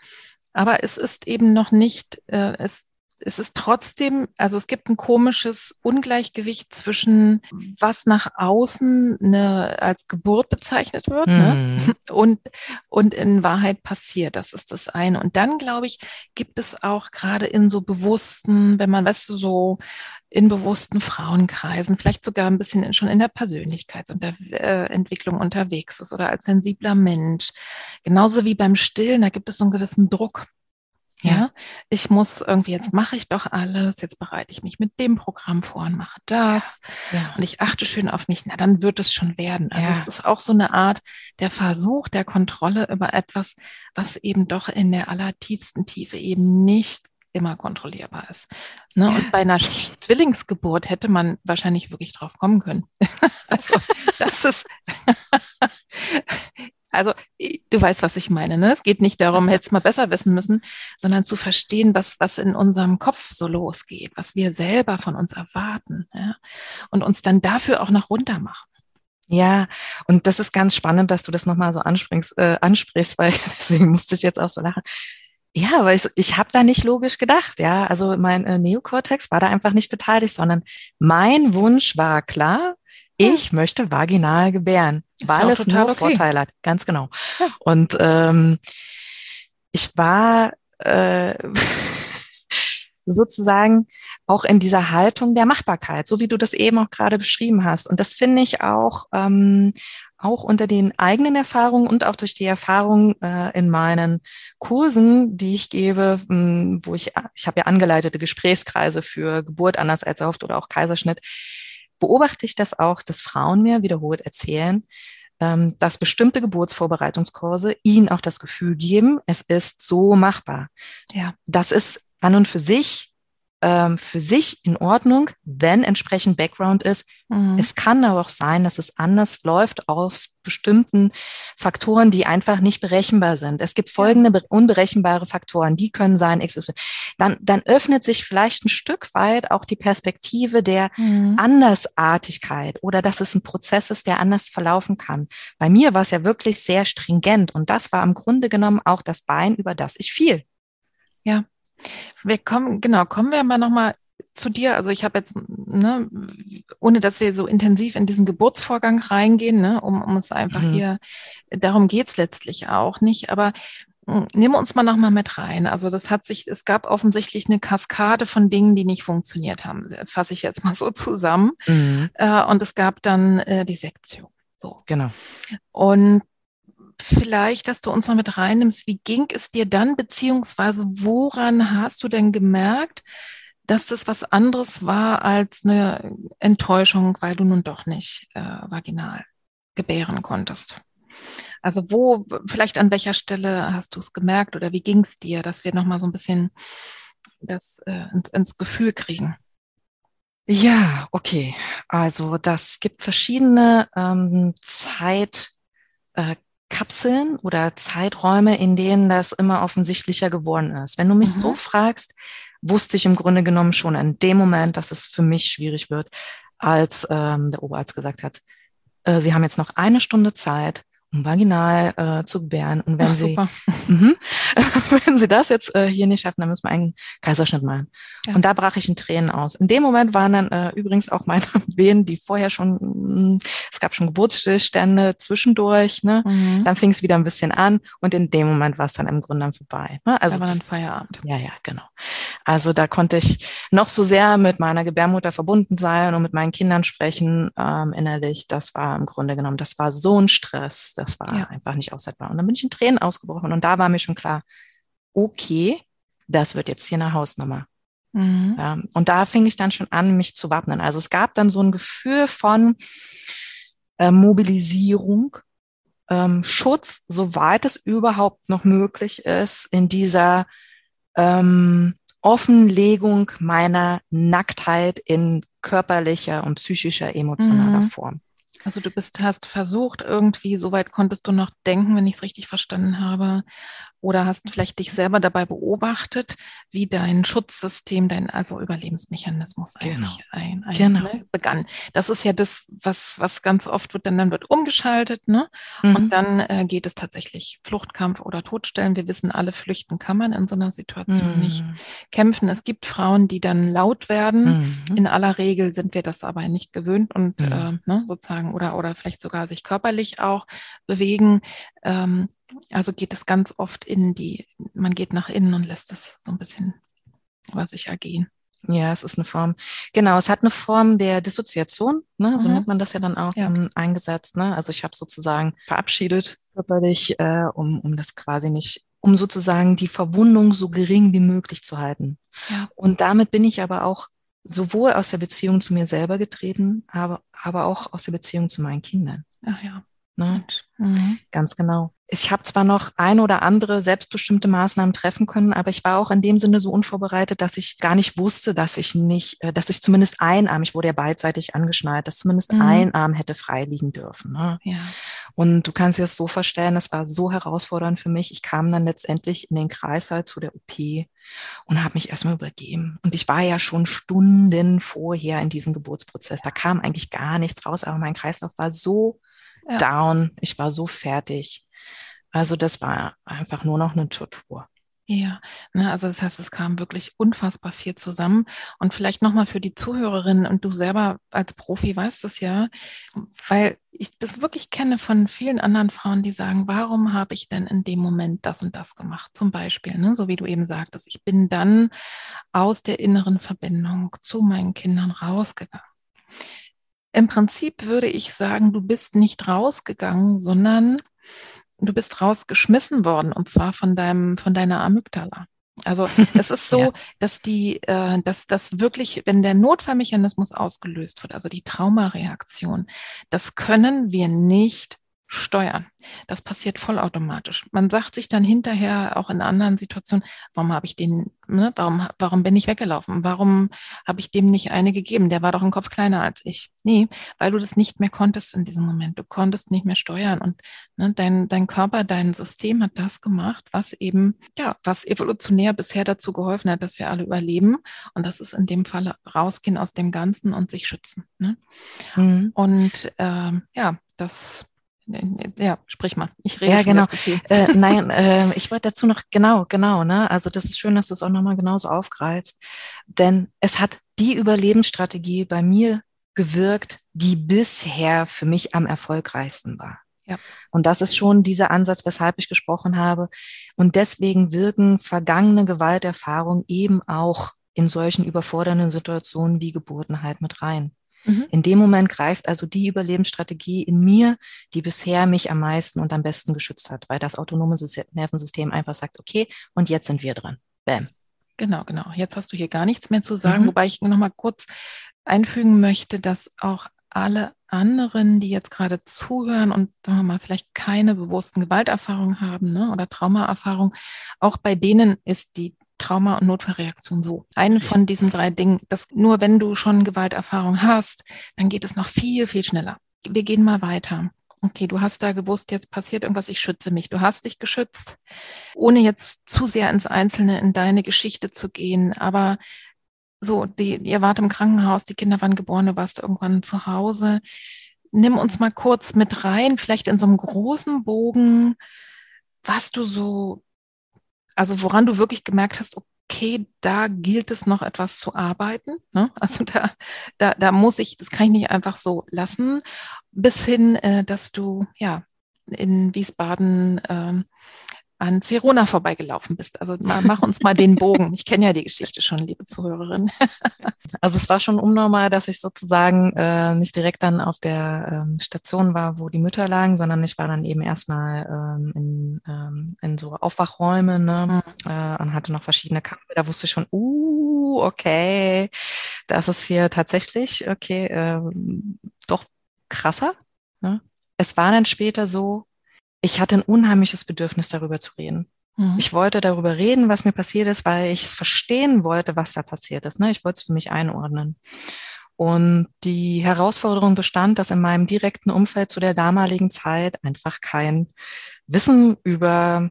A: Aber es ist eben noch nicht, äh, es es ist trotzdem, also es gibt ein komisches Ungleichgewicht zwischen was nach außen eine, als Geburt bezeichnet wird ne? Mhm. und, und in Wahrheit passiert. Das ist das eine. Und dann, glaube ich, gibt es auch gerade in so bewussten, wenn man, weißt du, so in bewussten Frauenkreisen, vielleicht sogar ein bisschen in, schon in der Persönlichkeitsentwicklung unterwegs ist oder als sensibler Mensch. Genauso wie beim Stillen, da gibt es so einen gewissen Druck. Ja, ich muss irgendwie, jetzt mache ich doch alles, jetzt bereite ich mich mit dem Programm vor und mache das ja, ja. und ich achte schön auf mich, na, dann wird es schon werden. Also ja. es ist auch so eine Art der Versuch der Kontrolle über etwas, was eben doch in der allertiefsten Tiefe eben nicht immer kontrollierbar ist. Ne? Und bei einer Zwillingsgeburt hätte man wahrscheinlich wirklich drauf kommen können. also das ist Also du weißt, was ich meine. Ne? Es geht nicht darum, hätte es mal besser wissen müssen, sondern zu verstehen, was, was in unserem Kopf so losgeht, was wir selber von uns erwarten ja? und uns dann dafür auch noch runter machen.
B: Ja, und das ist ganz spannend, dass du das nochmal so ansprichst, äh, ansprichst, weil deswegen musste ich jetzt auch so lachen. Ja, aber ich, ich habe da nicht logisch gedacht, ja. Also mein äh, Neokortex war da einfach nicht beteiligt, sondern mein Wunsch war klar, ich möchte vaginal gebären, weil es nur okay. Vorteile hat. Ganz genau. Ja. Und ähm, ich war äh, sozusagen auch in dieser Haltung der Machbarkeit, so wie du das eben auch gerade beschrieben hast. Und das finde ich auch ähm, auch unter den eigenen Erfahrungen und auch durch die Erfahrungen äh, in meinen Kursen, die ich gebe, mh, hm, wo ich, ich habe ja angeleitete Gesprächskreise für Geburt anders als erhofft oder auch Kaiserschnitt, beobachte ich das auch, dass Frauen mir wiederholt erzählen, ähm, dass bestimmte Geburtsvorbereitungskurse ihnen auch das Gefühl geben, es ist so machbar. Ja. Das ist an und für sich ähm, für sich in Ordnung, wenn entsprechend Background ist. Mhm. Es kann aber auch sein, dass es anders läuft aus bestimmten Faktoren, die einfach nicht berechenbar sind. Es gibt folgende unberechenbare Faktoren, die können sein, dann, dann öffnet sich vielleicht ein Stück weit auch die Perspektive der mhm. Andersartigkeit oder dass es ein Prozess ist, der anders verlaufen kann. Bei mir war es ja wirklich sehr stringent und das war im Grunde genommen auch das Bein, über das ich fiel.
A: Ja. Wir kommen, genau, kommen wir mal nochmal zu dir. Also ich habe jetzt, ne, ohne dass wir so intensiv in diesen Geburtsvorgang reingehen, ne, um, um es einfach mhm. hier, darum geht's letztlich auch nicht, aber hm, Nehmen wir uns mal nochmal mit rein. Also das hat sich, es gab offensichtlich eine Kaskade von Dingen, die nicht funktioniert haben. Fasse ich jetzt mal so zusammen. Mhm. Äh, und es gab dann äh, die Sektion. So.
B: Genau.
A: Und vielleicht, dass du uns mal mit reinnimmst, wie ging es dir dann, beziehungsweise woran hast du denn gemerkt, dass das was anderes war als eine Enttäuschung, weil du nun doch nicht äh, vaginal gebären konntest? Also wo, vielleicht an welcher Stelle hast du es gemerkt oder wie ging es dir, dass wir nochmal so ein bisschen das äh, ins, ins Gefühl kriegen?
B: Ja, okay. Also das gibt verschiedene ähm, Zeit, äh, Kapseln oder Zeiträume, in denen das immer offensichtlicher geworden ist. Wenn du mich mhm. so fragst, wusste ich im Grunde genommen schon in dem Moment, dass es für mich schwierig wird, als ähm, der Oberarzt gesagt hat, äh, Sie haben jetzt noch eine Stunde Zeit, vaginal äh, zu gebären. Und wenn Ach, Sie mhm, wenn Sie das jetzt äh, hier nicht schaffen, dann müssen wir einen Kaiserschnitt machen. Ja. Und da brach ich in Tränen aus. In dem Moment waren dann äh, übrigens auch meine Wehen, die vorher schon, mh, mm, es gab schon Geburtsstillstände zwischendurch, ne? Mhm. Dann fing es wieder ein bisschen an und in dem Moment war es dann im Grunde dann vorbei. Ne?
A: Also da war dann das, Feierabend.
B: Ja, ja, genau. Also da konnte ich noch so sehr mit meiner Gebärmutter verbunden sein und mit meinen Kindern sprechen ähm, innerlich. Das war im Grunde genommen, das war so ein Stress das war ja. einfach nicht aushaltbar. Und dann bin ich in Tränen ausgebrochen. Und da war mir schon klar, okay, das wird jetzt hier eine Hausnummer. Mhm. Ja, und da fing ich dann schon an, mich zu wappnen. Also es gab dann so ein Gefühl von äh, Mobilisierung, ähm, Schutz, soweit es überhaupt noch möglich ist, in dieser ähm, Offenlegung meiner Nacktheit in körperlicher und psychischer, emotionaler mhm. Form.
A: Also du bist, hast versucht, irgendwie, soweit konntest du noch denken, wenn ich es richtig verstanden habe, oder hast vielleicht dich selber dabei beobachtet, wie dein Schutzsystem, dein also Überlebensmechanismus genau. eigentlich ein, ein genau. ne, begann. Das ist ja das, was, was ganz oft wird, dann, dann wird umgeschaltet, ne? Mhm. Und dann äh, geht es tatsächlich Fluchtkampf oder Todstellen. Wir wissen alle, flüchten kann man in so einer Situation mhm. nicht. Kämpfen. Es gibt Frauen, die dann laut werden. Mhm. In aller Regel sind wir das aber nicht gewöhnt und mhm. äh, ne, sozusagen oder, oder vielleicht sogar sich körperlich auch bewegen. Ähm, also geht es ganz oft in die, man geht nach innen und lässt es so ein bisschen über sich ergehen.
B: Ja, es ist eine Form. Genau, es hat eine Form der Dissoziation, ne? so mhm. nennt man das ja dann auch ja. Um, eingesetzt. Ne? Also ich habe sozusagen verabschiedet körperlich, äh, um, um das quasi nicht, um sozusagen die Verwundung so gering wie möglich zu halten. Ja. Und damit bin ich aber auch sowohl aus der Beziehung zu mir selber getreten, aber, aber auch aus der Beziehung zu meinen Kindern.
A: Ach ja.
B: Ne? Mhm. Ganz genau ich habe zwar noch ein oder andere selbstbestimmte Maßnahmen treffen können, aber ich war auch in dem Sinne so unvorbereitet, dass ich gar nicht wusste, dass ich nicht, äh, dass ich zumindest ein Arm, ich wurde ja beidseitig angeschnallt, dass zumindest mhm. ein Arm hätte frei liegen dürfen. Ne? Ja. Und du kannst dir das so vorstellen, das war so herausfordernd für mich. Ich kam dann letztendlich in den Kreißsaal zu der OP und habe mich erstmal übergeben. Und ich war ja schon Stunden vorher in diesem Geburtsprozess. Da kam eigentlich gar nichts raus, aber mein Kreislauf war so ja. down. Ich war so fertig. Also das war einfach nur noch eine Tortur.
A: Ja, ne, also das heißt, es kam wirklich unfassbar viel zusammen. Und vielleicht nochmal für die Zuhörerinnen und du selber als Profi weißt es ja, weil ich das wirklich kenne von vielen anderen Frauen, die sagen, warum habe ich denn in dem Moment das und das gemacht? Zum Beispiel, ne, so wie du eben sagtest, ich bin dann aus der inneren Verbindung zu meinen Kindern rausgegangen. Im Prinzip würde ich sagen, du bist nicht rausgegangen, sondern du bist rausgeschmissen worden und zwar von deinem, von deiner Amygdala. Also es ist so, ja. dass die, äh, dass das wirklich, wenn der Notfallmechanismus ausgelöst wird, also die Traumareaktion, das können wir nicht steuern. Das passiert vollautomatisch. Man sagt sich dann hinterher auch in anderen Situationen, warum habe ich den, ne, warum, warum bin ich weggelaufen? Warum habe ich dem nicht eine gegeben? Der war doch ein Kopf kleiner als ich. Nee, weil du das nicht mehr konntest in diesem Moment. Du konntest nicht mehr steuern und ne, dein, dein Körper, dein System hat das gemacht, was eben, ja, was evolutionär bisher dazu geholfen hat, dass wir alle überleben. Und das ist in dem Fall rausgehen aus dem Ganzen und sich schützen. Ne? Mhm. Und äh, ja, das ja, sprich mal. Ich rede ja,
B: genau. zu viel. Äh, nein, äh, ich wollte dazu noch, genau, genau, ne? Also das ist schön, dass du es auch nochmal genauso aufgreifst. Denn es hat die Überlebensstrategie bei mir gewirkt, die bisher für mich am erfolgreichsten war. Ja. Und das ist schon dieser Ansatz, weshalb ich gesprochen habe. Und deswegen wirken vergangene Gewalterfahrungen eben auch in solchen überfordernden Situationen wie Geburten halt mit rein. Mhm. In dem Moment greift also die Überlebensstrategie in mir, die bisher mich am meisten und am besten geschützt hat, weil das autonome Nervensystem einfach sagt, okay, und jetzt sind wir dran. Bam.
A: Genau, genau. Jetzt hast du hier gar nichts mehr zu sagen, mhm. wobei ich noch mal kurz einfügen möchte, dass auch alle anderen, die jetzt gerade zuhören und sagen wir mal vielleicht keine bewussten Gewalterfahrungen haben ne, oder Traumaerfahrungen, auch bei denen ist die Trauma- und Notfallreaktion so. Eine von diesen drei Dingen, dass nur wenn du schon Gewalterfahrung hast, dann geht es noch viel, viel schneller. Wir gehen mal weiter. Okay, du hast da gewusst, jetzt passiert irgendwas, ich schütze mich. Du hast dich geschützt, ohne jetzt zu sehr ins Einzelne, in deine Geschichte zu gehen. Aber so, die, ihr wart im Krankenhaus, die Kinder waren geboren, du warst irgendwann zu Hause. Nimm uns mal kurz mit rein, vielleicht in so einem großen Bogen, was du so also woran du wirklich gemerkt hast, okay, da gilt es noch etwas zu arbeiten. Ne? Also da, da, da muss ich, das kann ich nicht einfach so lassen, bis hin, äh, dass du ja in Wiesbaden ähm, an Cerona vorbeigelaufen bist. Also mach uns mal den Bogen. Ich kenne ja die Geschichte schon, liebe Zuhörerin.
B: Also es war schon unnormal, dass ich sozusagen äh, nicht direkt dann auf der ähm, Station war, wo die Mütter lagen, sondern ich war dann eben erstmal ähm, in, ähm, in so Aufwachräume ne? Mhm. Äh, und hatte noch verschiedene Kabel. Da wusste ich schon, uh, okay, das ist hier tatsächlich, okay, äh, doch krasser. Ne? Es war dann später so, ich hatte ein unheimliches Bedürfnis, darüber zu reden. Mhm. Ich wollte darüber reden, was mir passiert ist, weil ich es verstehen wollte, was da passiert ist. Ne? Ich wollte es für mich einordnen. Und die Herausforderung bestand, dass in meinem direkten Umfeld zu der damaligen Zeit einfach kein Wissen über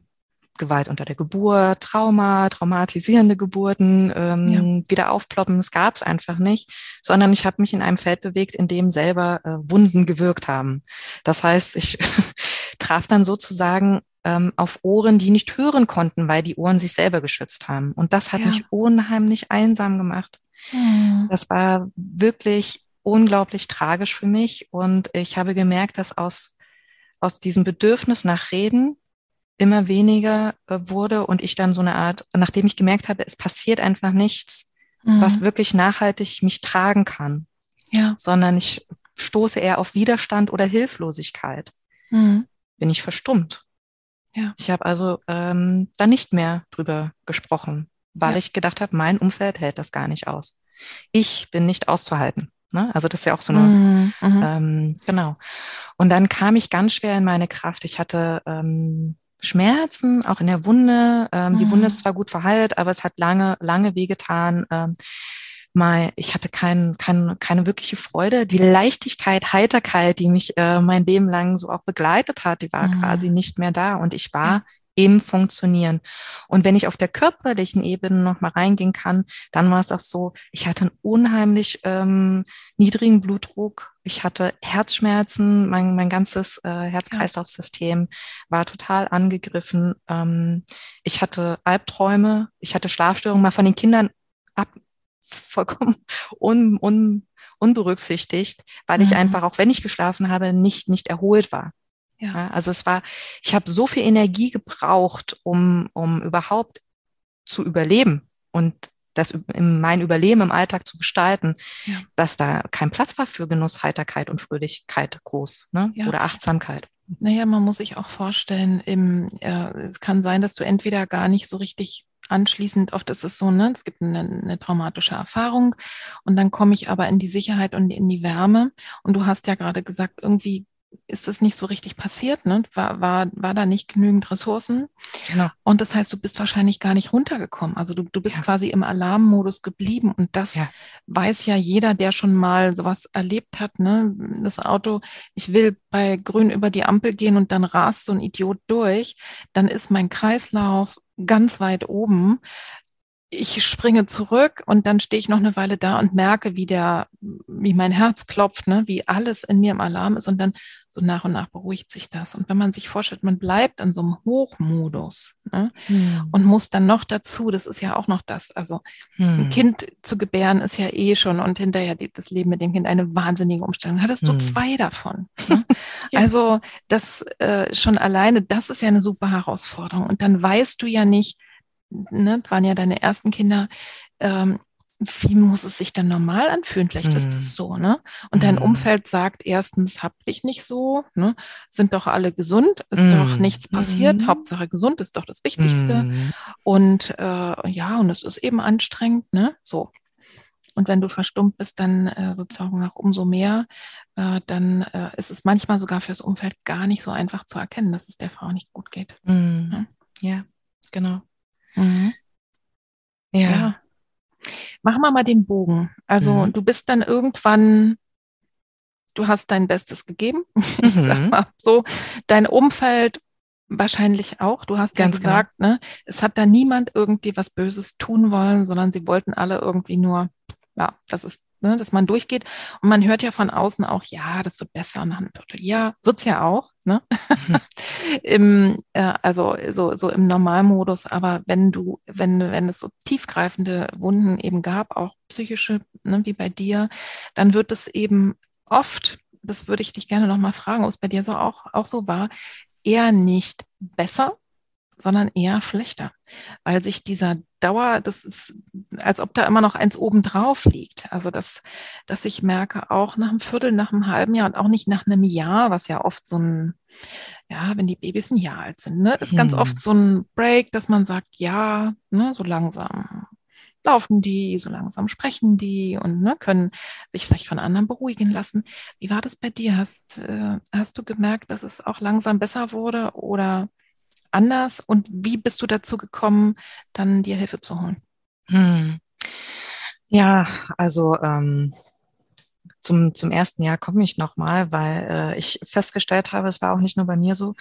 B: Gewalt unter der Geburt, Trauma, traumatisierende Geburten, ähm, ja. wieder aufploppen, das gab es einfach nicht, sondern ich habe mich in einem Feld bewegt, in dem selber äh, Wunden gewirkt haben. Das heißt, ich traf dann sozusagen ähm, auf Ohren, die nicht hören konnten, weil die Ohren sich selber geschützt haben. Und das hat ja. mich unheimlich einsam gemacht. Mhm. Das war wirklich unglaublich tragisch für mich. Und ich habe gemerkt, dass aus, aus diesem Bedürfnis nach Reden immer weniger äh, wurde und ich dann so eine Art, nachdem ich gemerkt habe, es passiert einfach nichts, mhm. was wirklich nachhaltig mich tragen kann. Ja. Sondern ich stoße eher auf Widerstand oder Hilflosigkeit. Mhm. Bin ich verstummt. Ja. Ich habe also ähm, da nicht mehr drüber gesprochen, weil ja. ich gedacht habe, mein Umfeld hält das gar nicht aus. Ich bin nicht auszuhalten. Ne? Also das ist ja auch so eine, mhm. mhm. ähm, genau. Und dann kam ich ganz schwer in meine Kraft. Ich hatte ähm, Schmerzen, auch in der Wunde. Ähm, mhm. Die Wunde ist zwar gut verheilt, aber es hat lange, lange wehgetan. Ähm, mal, ich hatte kein, kein, keine wirkliche Freude. Die Leichtigkeit, Heiterkeit, die mich äh, mein Leben lang so auch begleitet hat, die war mhm. quasi nicht mehr da. Und ich war im Funktionieren. Und wenn ich auf der körperlichen Ebene noch mal reingehen kann, dann war es auch so, ich hatte einen unheimlich ähm, niedrigen Blutdruck, ich hatte Herzschmerzen, mein, mein ganzes äh, Herz-Kreislauf-System war total angegriffen. Ähm, ich hatte Albträume, ich hatte Schlafstörungen, mal von den Kindern ab, vollkommen un, un, unberücksichtigt, weil mhm. ich einfach, auch wenn ich geschlafen habe, nicht, nicht erholt war. Ja. also es war, ich habe so viel Energie gebraucht, um, um überhaupt zu überleben und das in mein Überleben im Alltag zu gestalten, ja. dass da kein Platz war für Genuss, Heiterkeit und Fröhlichkeit groß ne? Ja. oder Achtsamkeit.
A: Naja, man muss sich auch vorstellen, im, äh, es kann sein, dass du entweder gar nicht so richtig anschließend, oft ist es so, ne, es gibt eine, eine traumatische Erfahrung und dann komme ich aber in die Sicherheit und in die Wärme. Und du hast ja gerade gesagt, irgendwie ist das nicht so richtig passiert, ne? War, war, war da nicht genügend Ressourcen? Genau. Und das heißt, du bist wahrscheinlich gar nicht runtergekommen. Also du, du bist ja. quasi im Alarmmodus geblieben. Und das ja. weiß ja jeder, der schon mal sowas erlebt hat, ne? Das Auto, ich will bei Grün über die Ampel gehen und dann rast so ein Idiot durch, dann ist mein Kreislauf ganz weit oben ich springe zurück und dann stehe ich noch eine Weile da und merke, wie der, wie mein Herz klopft, ne, wie alles in mir im Alarm ist und dann so nach und nach beruhigt sich das. Und wenn man sich vorstellt, man bleibt in so einem Hochmodus ne, hm. und muss dann noch dazu, das ist ja auch noch das, also hm. ein Kind zu gebären ist ja eh schon und hinterher das Leben mit dem Kind eine wahnsinnige Umstellung. Hattest du hm. zwei davon. Ne? ja. Also das äh, schon alleine, das ist ja eine super Herausforderung. Und dann weißt du ja nicht, ne, waren ja deine ersten Kinder, ähm, wie muss es sich dann normal anfühlen? Vielleicht ist es mhm. so, ne? Und dein mhm. Umfeld sagt erstens, hab dich nicht so, ne? Sind doch alle gesund, ist mm. doch nichts passiert. Hauptsache gesund ist doch das Wichtigste. Und äh, ja, und es ist eben anstrengend, ne? So. Und wenn du verstummt bist, dann äh, sozusagen noch umso mehr, äh, dann äh, ist es manchmal sogar fürs Umfeld gar nicht so einfach zu erkennen, dass es der Frau nicht gut geht.
B: Ne? Ja, genau. Mhm.
A: Ja. ja. Machen wir mal den Bogen. Also mhm. du bist dann irgendwann, du hast dein Bestes gegeben. Ich sag mhm. mal so, dein Umfeld wahrscheinlich auch. Du hast Ganz ja genau. gesagt, genau. ne, es hat da niemand irgendwie was Böses tun wollen, sondern sie wollten alle irgendwie nur, ja, das ist ne, dass man durchgeht. Und man hört ja von außen auch, ja, das wird besser nach einem Vierteljahr. Wird's ja auch, ne? Mhm. Im, äh, also so, so im Normalmodus. Aber wenn du, wenn, wenn es so tiefgreifende Wunden eben gab, auch psychische, ne, wie bei dir, dann wird es eben oft, das würde ich dich gerne nochmal fragen, ob es bei dir so auch, auch so war, eher nicht besser, sondern eher schlechter, weil sich dieser Dauer, das ist, als ob da immer noch eins oben drauf liegt. Also dass, dass ich merke, auch nach einem Viertel, nach einem halben Jahr und auch nicht nach einem Jahr, was ja oft so ein, ja, wenn die Babys ein Jahr alt sind, ne, ist hm. ganz oft so ein Break, dass man sagt, ja, ne, so langsam laufen die, so langsam sprechen die und ne, können sich vielleicht von anderen beruhigen lassen. Wie war das bei dir? Hast, äh, hast du gemerkt, dass es auch langsam besser wurde oder anders? Und wie bist du dazu gekommen, dann dir Hilfe zu holen? Hm.
B: Ja, also ähm, zum, zum ersten Jahr komme ich nochmal, weil äh, ich festgestellt habe, es war auch nicht nur bei mir so,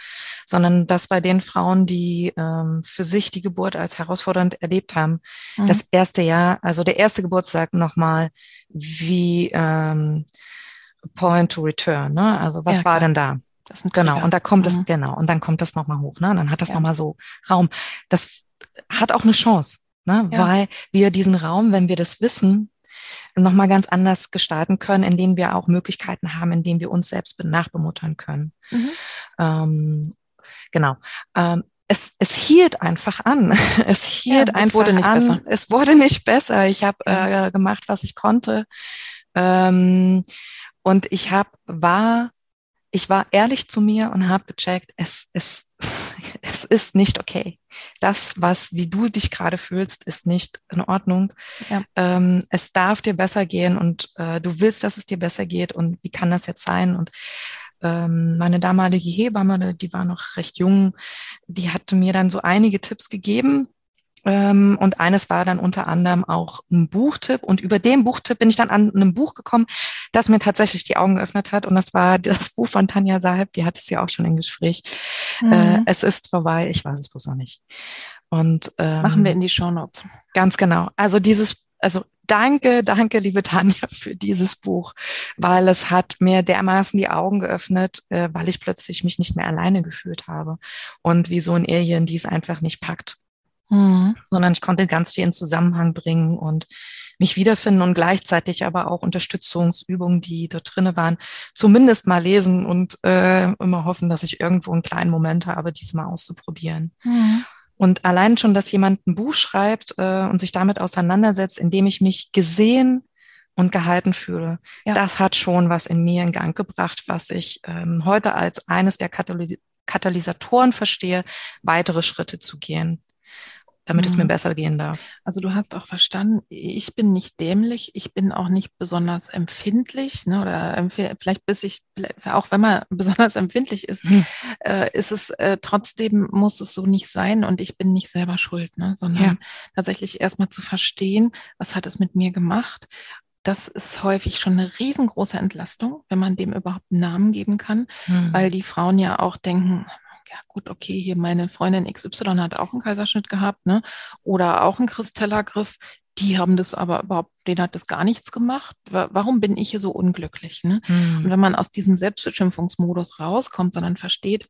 B: sondern dass bei den Frauen, die ähm, für sich die Geburt als herausfordernd erlebt haben, mhm. das erste Jahr, also der erste Geburtstag nochmal wie ähm, Point to Return, ne? Also was ja, war denn da? Genau, und da kommt mhm. es, genau, und dann kommt das nochmal hoch, ne? Und dann hat das ja. nochmal so Raum. Das hat auch eine Chance, ne? Ja. Weil wir diesen Raum, wenn wir das wissen, nochmal ganz anders gestalten können, indem wir auch Möglichkeiten haben, indem wir uns selbst nachbemuttern können. Mhm. Ähm, genau. Ähm, es, es hielt einfach an. Es hielt ja, es einfach wurde nicht an. Besser. Es wurde nicht besser. Ich habe äh, gemacht, was ich konnte. Ähm, und ich habe war ich war ehrlich zu mir und habe gecheckt, es, es, es ist nicht okay. Das, was, wie du dich gerade fühlst, ist nicht in Ordnung. Ja. Ähm, es darf dir besser gehen und äh, du willst, dass es dir besser geht und wie kann das jetzt sein? Und ähm, meine damalige Hebamme, die war noch recht jung, die hatte mir dann so einige Tipps gegeben, und eines war dann unter anderem auch ein Buchtipp. Und über den Buchtipp bin ich dann an einem Buch gekommen, das mir tatsächlich die Augen geöffnet hat. Und das war das Buch von Tanja Sahib, die hat es ja auch schon im Gespräch. Mhm. Äh, es ist vorbei, ich weiß es bloß noch nicht. Und
A: ähm, machen wir in die Show Notes.
B: Ganz genau. Also dieses, also danke, danke, liebe Tanja, für dieses Buch, weil es hat mir dermaßen die Augen geöffnet, äh, weil ich plötzlich mich nicht mehr alleine gefühlt habe und wie so ein Alien, die es einfach nicht packt mhm. sondern ich konnte ganz viel in Zusammenhang bringen und mich wiederfinden und gleichzeitig aber auch Unterstützungsübungen, die dort drinne waren, zumindest mal lesen und äh, immer hoffen, dass ich irgendwo einen kleinen Moment habe, diesmal auszuprobieren. Mhm. Und allein schon, dass jemand ein Buch schreibt äh, und sich damit auseinandersetzt, indem ich mich gesehen und gehalten fühle, ja. das hat schon was in mir in Gang gebracht, was ich ähm, heute als eines der Kataly Katalysatoren verstehe, weitere Schritte zu gehen damit mhm. es mir mhm. besser gehen darf.
A: Also du hast auch verstanden, ich bin nicht dämlich, ich bin auch nicht besonders empfindlich, ne, oder vielleicht bis ich, auch wenn man besonders empfindlich ist, mhm. äh, ist es äh, trotzdem muss es so nicht sein und ich bin nicht selber schuld, ne, sondern ja. tatsächlich erstmal zu verstehen, was hat es mit mir gemacht das ist häufig schon eine riesengroße Entlastung, wenn man dem überhaupt einen Namen geben kann, mhm. weil die Frauen ja auch denken, ja gut, okay, hier meine Freundin XY hat auch einen Kaiserschnitt gehabt, ne? Oder auch einen Kristellergriff. Die haben das aber überhaupt, denen hat das gar nichts gemacht. Warum bin ich hier so unglücklich? Ne? Mhm. Und wenn man aus diesem Selbstbeschimpfungsmodus rauskommt, sondern versteht,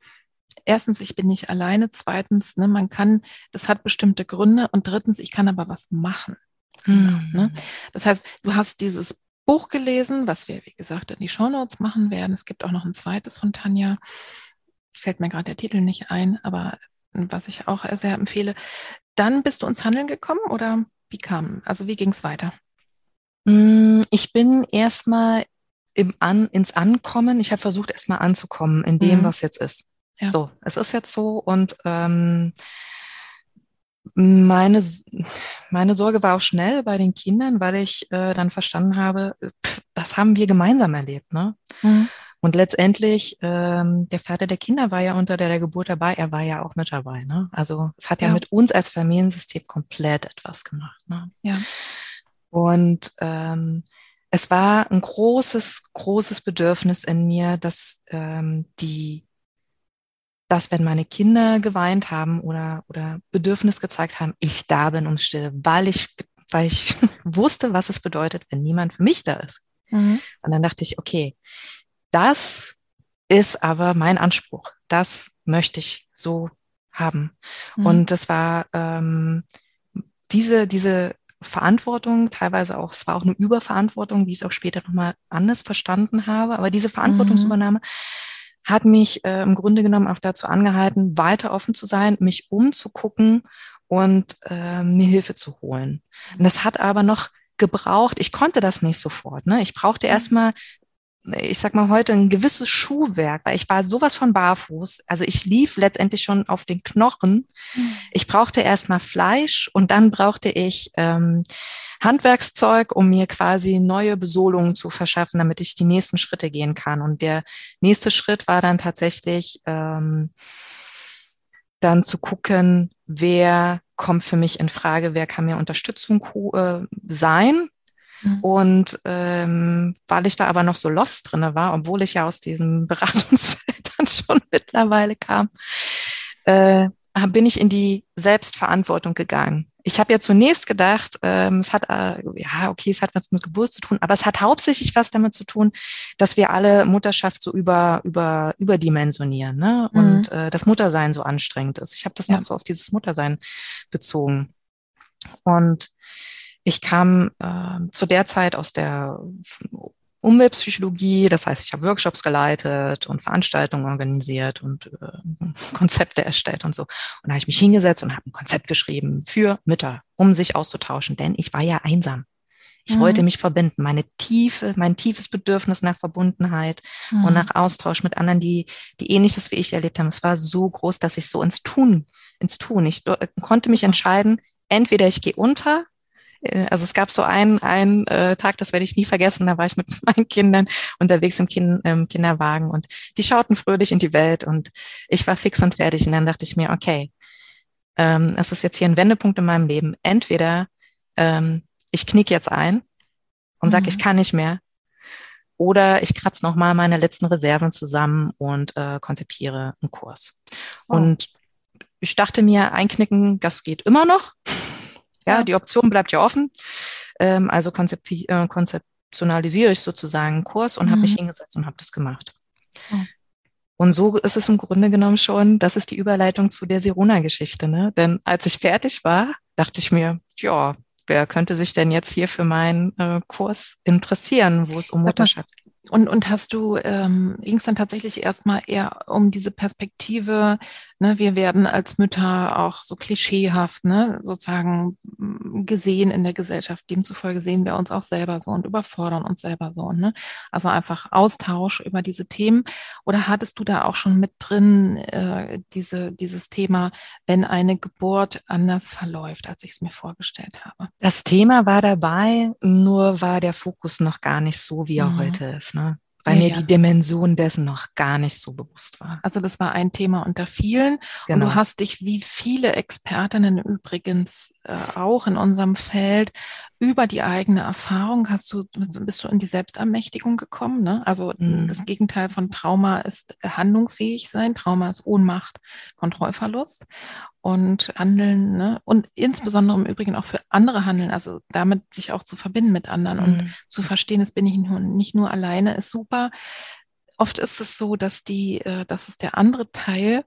A: erstens, ich bin nicht alleine, zweitens, ne, man kann, das hat bestimmte Gründe und drittens, ich kann aber was machen. Mhm. Ne? Das heißt, du hast dieses Buch gelesen, was wir, wie gesagt, in die Shownotes machen werden. Es gibt auch noch ein zweites von Tanja fällt mir gerade der Titel nicht ein, aber was ich auch sehr empfehle. Dann bist du ins Handeln gekommen oder wie kam, also wie ging es weiter?
B: Mm, ich bin erstmal im An, ins Ankommen. Ich habe versucht, erstmal anzukommen in dem, mhm. was jetzt ist. Ja. So, es ist jetzt so und ähm, meine, meine Sorge war auch schnell bei den Kindern, weil ich äh, dann verstanden habe, pff, das haben wir gemeinsam erlebt. Ne? Mhm. Und letztendlich, ähm, der Vater der Kinder war ja unter der, der Geburt dabei, er war ja auch mit dabei. Ne? Also es hat ja. ja mit uns als Familiensystem komplett etwas gemacht. Ne?
A: Ja.
B: Und ähm, es war ein großes, großes Bedürfnis in mir, dass ähm, die, dass wenn meine Kinder geweint haben oder, oder Bedürfnis gezeigt haben, ich da bin ums Stille, weil ich, weil ich wusste, was es bedeutet, wenn niemand für mich da ist. Mhm. Und dann dachte ich, okay, das ist aber mein Anspruch. Das möchte ich so haben. Mhm. Und das war ähm, diese, diese Verantwortung, teilweise auch, es war auch eine Überverantwortung, wie ich es auch später nochmal anders verstanden habe, aber diese Verantwortungsübernahme mhm. hat mich äh, im Grunde genommen auch dazu angehalten, weiter offen zu sein, mich umzugucken und äh, mir Hilfe zu holen. Und das hat aber noch gebraucht, ich konnte das nicht sofort. Ne? Ich brauchte mhm. erstmal ich sag mal heute, ein gewisses Schuhwerk, weil ich war sowas von barfuß. Also ich lief letztendlich schon auf den Knochen. Mhm. Ich brauchte erstmal Fleisch und dann brauchte ich ähm, Handwerkszeug, um mir quasi neue Besohlungen zu verschaffen, damit ich die nächsten Schritte gehen kann. Und der nächste Schritt war dann tatsächlich ähm, dann zu gucken, wer kommt für mich in Frage, wer kann mir Unterstützung äh, sein. Mhm. Und ähm, weil ich da aber noch so lost drinne war, obwohl ich ja aus diesem Beratungsfeld dann schon mittlerweile kam, äh, bin ich in die Selbstverantwortung gegangen. Ich habe ja zunächst gedacht, ähm, es hat, äh, ja, okay, es hat was mit Geburt zu tun, aber es hat hauptsächlich was damit zu tun, dass wir alle Mutterschaft so über, über, überdimensionieren ne? Mhm. und äh, das Muttersein so anstrengend ist. Ich habe das ja. noch so auf dieses Muttersein bezogen. Und ich kam äh, zu der Zeit aus der Umweltpsychologie, das heißt, ich habe Workshops geleitet und Veranstaltungen organisiert und äh, Konzepte erstellt und so. Und da habe ich mich hingesetzt und habe ein Konzept geschrieben für Mütter, um sich auszutauschen, denn ich war ja einsam. Ich mhm. wollte mich verbinden, meine tiefe, mein tiefes Bedürfnis nach Verbundenheit mhm. und nach Austausch mit anderen, die, die ähnliches wie ich erlebt haben. Es war so groß, dass ich so ins Tun, ins Tun. Ich konnte mich entscheiden, entweder ich gehe unter also es gab so einen, einen äh, Tag, das werde ich nie vergessen, da war ich mit meinen Kindern unterwegs im kind, ähm, Kinderwagen und die schauten fröhlich in die Welt und ich war fix und fertig und dann dachte ich mir, okay, ähm, es ist jetzt hier ein Wendepunkt in meinem Leben. Entweder ähm, ich knick jetzt ein und sage, mhm. ich kann nicht mehr, oder ich kratze nochmal meine letzten Reserven zusammen und äh, konzipiere einen Kurs. Oh. Und ich dachte mir, einknicken, das geht immer noch. Ja, ja. die Option bleibt ja offen. Ähm, also konzep äh, konzeptionalisiere ich sozusagen einen Kurs und mhm. habe mich hingesetzt und habe das gemacht. Mhm. Und so ist es im Grunde genommen schon, das ist die Überleitung zu der Sirona-Geschichte. Ne? Denn als ich fertig war, dachte ich mir, ja, wer könnte sich denn jetzt hier für meinen äh, Kurs interessieren, wo es um Mutterschaft geht?
A: Und, und hast du, ähm, ging es dann tatsächlich erstmal eher um diese Perspektive, ne, wir werden als Mütter auch so klischeehaft, ne, sozusagen mm, gesehen in der Gesellschaft. Demzufolge sehen wir uns auch selber so und überfordern uns selber so. Ne? Also einfach Austausch über diese Themen. Oder hattest du da auch schon mit drin äh, diese, dieses Thema, wenn eine Geburt anders verläuft, als ich es mir vorgestellt habe?
B: Das Thema war dabei, nur war der Fokus noch gar nicht so, wie er mhm. heute ist ne? Weil ja, mir die Dimension dessen noch gar nicht so bewusst war.
A: Also das war ein Thema unter vielen. Genau. Und du genau. hast dich, wie viele Expertinnen übrigens äh, auch in unserem Feld, über die eigene Erfahrung hast du, bist du in die Selbstermächtigung gekommen. Ne? Also mhm. das Gegenteil von Trauma ist handlungsfähig sein. Trauma ist Ohnmacht, Kontrollverlust und Handeln. Ne? Und insbesondere im Übrigen auch für andere Handeln, also damit sich auch zu verbinden mit anderen mhm. und zu verstehen, es bin ich nicht nur, nicht nur alleine, ist super. Oft ist es so, dass die, äh, dass es der andere Teil,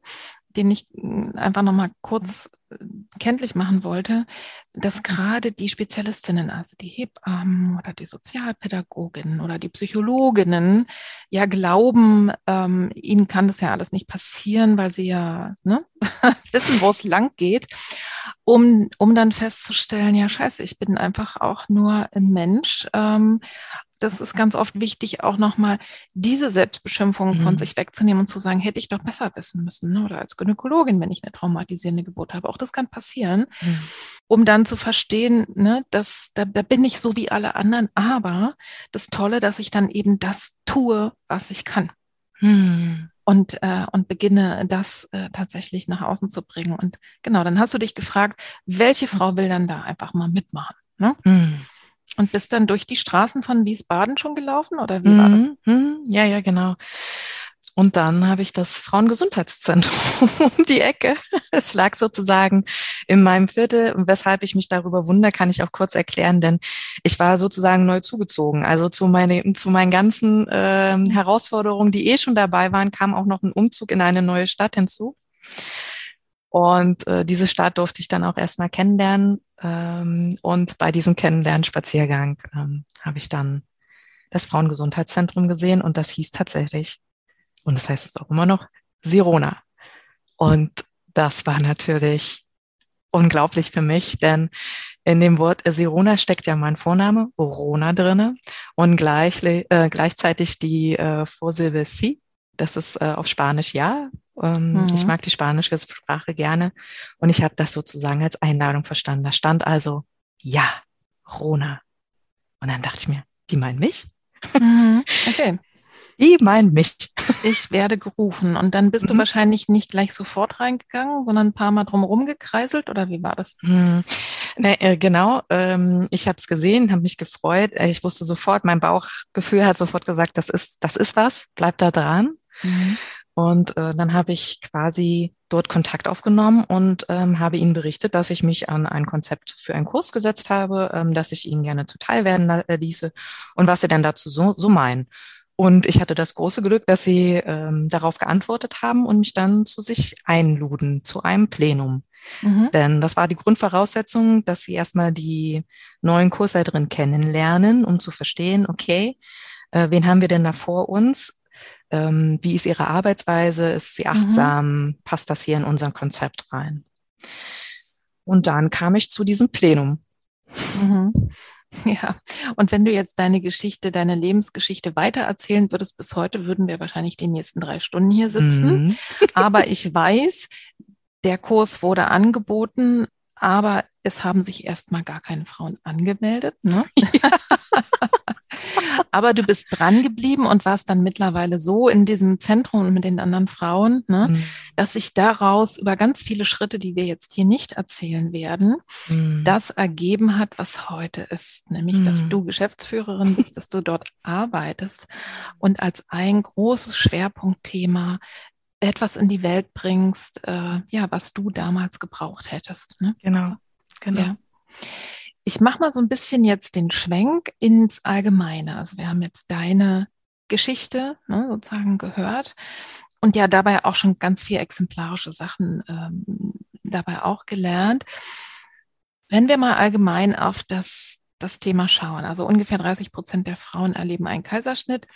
A: den ich hm, einfach nochmal kurz äh, kenntlich machen wollte, dass gerade die Spezialistinnen, also die Hebammen oder die Sozialpädagoginnen oder die Psychologinnen ja glauben, ähm, ihnen kann das ja alles nicht passieren, weil sie ja ne, wissen, wo es lang geht, um, um dann festzustellen, ja scheiße, ich bin einfach auch nur ein Mensch ähm, das ist ganz oft wichtig, auch nochmal diese Selbstbeschimpfung mhm. von sich wegzunehmen und zu sagen, hätte ich doch besser wissen müssen. Ne? Oder als Gynäkologin, wenn ich eine traumatisierende Geburt habe. Auch das kann passieren, mhm. um dann zu verstehen, ne, dass da, da bin ich so wie alle anderen, aber das Tolle, dass ich dann eben das tue, was ich kann. Mhm und, äh, und beginne das äh, tatsächlich nach außen zu bringen. Und genau, dann hast du dich gefragt, welche Frau will dann da einfach mal mitmachen? Ne? Mhm. Und bist dann durch die Straßen von Wiesbaden schon gelaufen oder wie war das?
B: Mhm, mhm. Ja, ja, genau. Und dann habe ich das Frauengesundheitszentrum um die Ecke. Es lag sozusagen in meinem Viertel. Und weshalb ich mich darüber wundere, kann ich auch kurz erklären, denn ich war sozusagen neu zugezogen. Also zu, meine, zu meinen ganzen äh, Herausforderungen, die eh schon dabei waren, kam auch noch ein Umzug in eine neue Stadt hinzu. Und äh, diese Stadt durfte ich dann auch erstmal kennenlernen. Ähm, und bei diesem Kennenlernspaziergang ähm, habe ich dann das Frauengesundheitszentrum gesehen und das hieß tatsächlich, und das heißt es auch immer noch, Sirona. Und das war natürlich unglaublich für mich, denn in dem Wort Sirona steckt ja mein Vorname, Rona drinne. und gleich, äh, gleichzeitig die äh, Vorsilbe si. Das ist äh, auf Spanisch ja. Ähm, mhm. Ich mag die spanische Sprache gerne und ich habe das sozusagen als Einladung verstanden. Da stand also ja, Rona. Und dann dachte ich mir, die meinen mich?
A: Mhm. Okay.
B: Die meinen mich.
A: Ich werde gerufen. Und dann bist mhm. du wahrscheinlich nicht gleich sofort reingegangen, sondern ein paar Mal drumherum gekreiselt oder wie war das?
B: Mhm. Nee, äh, genau. Ähm, ich habe es gesehen, habe mich gefreut. Äh, ich wusste sofort, mein Bauchgefühl hat sofort gesagt, das ist, das ist was, bleib da dran. Mhm. Und äh, dann habe ich quasi dort Kontakt aufgenommen und ähm, habe ihnen berichtet, dass ich mich an ein Konzept für einen Kurs gesetzt habe, ähm, dass ich ihnen gerne zuteil werden äh, ließe und was sie denn dazu so, so meinen. Und ich hatte das große Glück, dass sie ähm, darauf geantwortet haben und mich dann zu sich einluden, zu einem Plenum. Mhm. Denn das war die Grundvoraussetzung, dass sie erstmal die neuen Kursleiterinnen kennenlernen, um zu verstehen, okay, äh, wen haben wir denn da vor uns? Ähm, wie ist ihre Arbeitsweise? Ist sie mhm. achtsam? Mhm. Passt das hier in unser Konzept rein? Und dann kam ich zu diesem Plenum.
A: Mhm. Ja, und wenn du jetzt deine Geschichte, deine Lebensgeschichte weitererzählen würdest bis heute, würden wir wahrscheinlich die nächsten drei Stunden hier sitzen. Mhm. aber ich weiß, der Kurs wurde angeboten, aber es haben sich erstmal gar keine Frauen angemeldet. Ne? Ja. Aber du bist dran geblieben und warst dann mittlerweile so in diesem Zentrum mit den anderen Frauen, ne, mhm. dass sich daraus über ganz viele Schritte, die wir jetzt hier nicht erzählen werden, mhm. das ergeben hat, was heute ist. Nämlich, mhm. dass du Geschäftsführerin bist, dass du dort arbeitest und als ein großes Schwerpunktthema etwas in die Welt bringst, äh, ja, was du damals gebraucht hättest.
B: Ne? Genau, genau. Ja.
A: Ich mache mal so ein bisschen jetzt den Schwenk ins Allgemeine. Also wir haben jetzt deine Geschichte ne, sozusagen gehört und ja dabei auch schon ganz viel exemplarische Sachen ähm, dabei auch gelernt. Wenn wir mal allgemein auf das, das Thema schauen, also ungefähr 30 Prozent der Frauen erleben einen Kaiserschnitt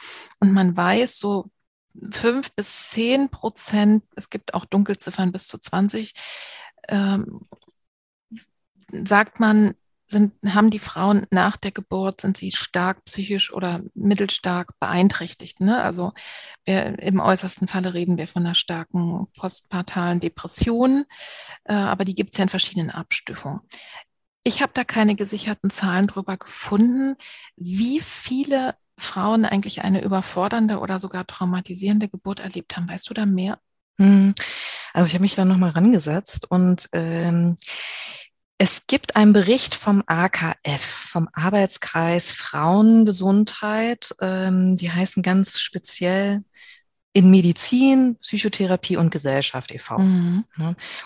A: und man weiß, so fünf bis zehn Prozent, es gibt auch Dunkelziffern bis zu 20, ähm, sagt man, sind, haben die Frauen nach der Geburt, sind sie stark psychisch oder mittelstark beeinträchtigt. Ne? Also wir, im äußersten Falle reden wir von einer starken postpartalen Depression, äh, aber die gibt es ja in verschiedenen Abstufungen. Ich habe da keine gesicherten Zahlen drüber gefunden, wie viele Frauen eigentlich eine überfordernde oder sogar traumatisierende Geburt erlebt haben. Weißt du da mehr?
B: Hm. Also ich habe mich da nochmal rangesetzt und ähm, es gibt einen Bericht vom AKF, vom Arbeitskreis Frauengesundheit. Ähm, die heißen ganz speziell in Medizin, Psychotherapie und Gesellschaft e.V. Mhm.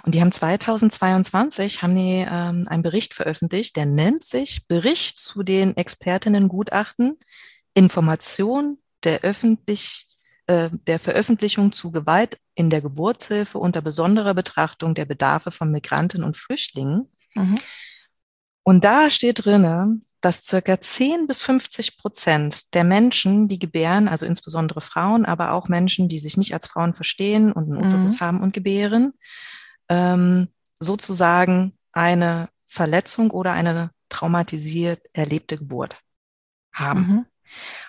B: Und die haben 2022 haben die ähm, einen Bericht veröffentlicht, der nennt sich Bericht zu den Expertinnengutachten Information der öffentlich äh, der Veröffentlichung zu Gewalt in der Geburtshilfe unter besonderer Betrachtung der Bedarfe von Migranten und Flüchtlingen Mhm. Und da steht drinne, dass circa 10 bis 50 Prozent der Menschen, die gebären, also insbesondere Frauen, aber auch Menschen, die sich nicht als Frauen verstehen und einen Uterus mhm. haben und gebären, ähm, sozusagen eine Verletzung oder eine traumatisiert erlebte Geburt haben. Mhm.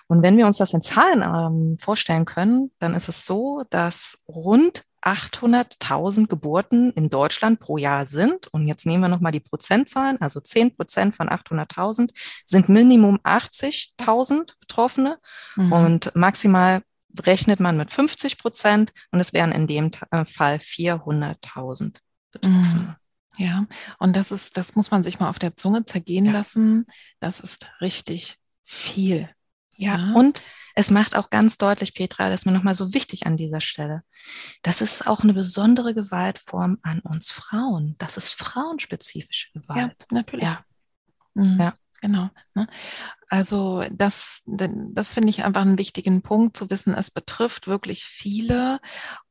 B: Und wenn wir uns das in Zahlen ähm, vorstellen können, dann ist es so, dass rund 800.000 Geburten in Deutschland pro Jahr sind. Und jetzt nehmen wir nochmal die Prozentzahlen. Also 10 Prozent von 800.000 sind Minimum 80.000 Betroffene. Mhm. Und maximal rechnet man mit 50 Prozent. Und es wären in dem äh, Fall 400.000 Betroffene.
A: Mhm. Ja, und das ist, das muss man sich mal auf der Zunge zergehen ja. lassen. Das ist richtig viel.
B: Ja, ja. und es macht auch ganz deutlich, Petra, das ist mir nochmal so wichtig an dieser Stelle. Das ist auch eine besondere Gewaltform an uns Frauen. Das ist frauenspezifische Gewalt.
A: Ja, natürlich. Ja. Mhm. ja. Genau. Ne? Also das, das finde ich einfach einen wichtigen Punkt zu wissen. Es betrifft wirklich viele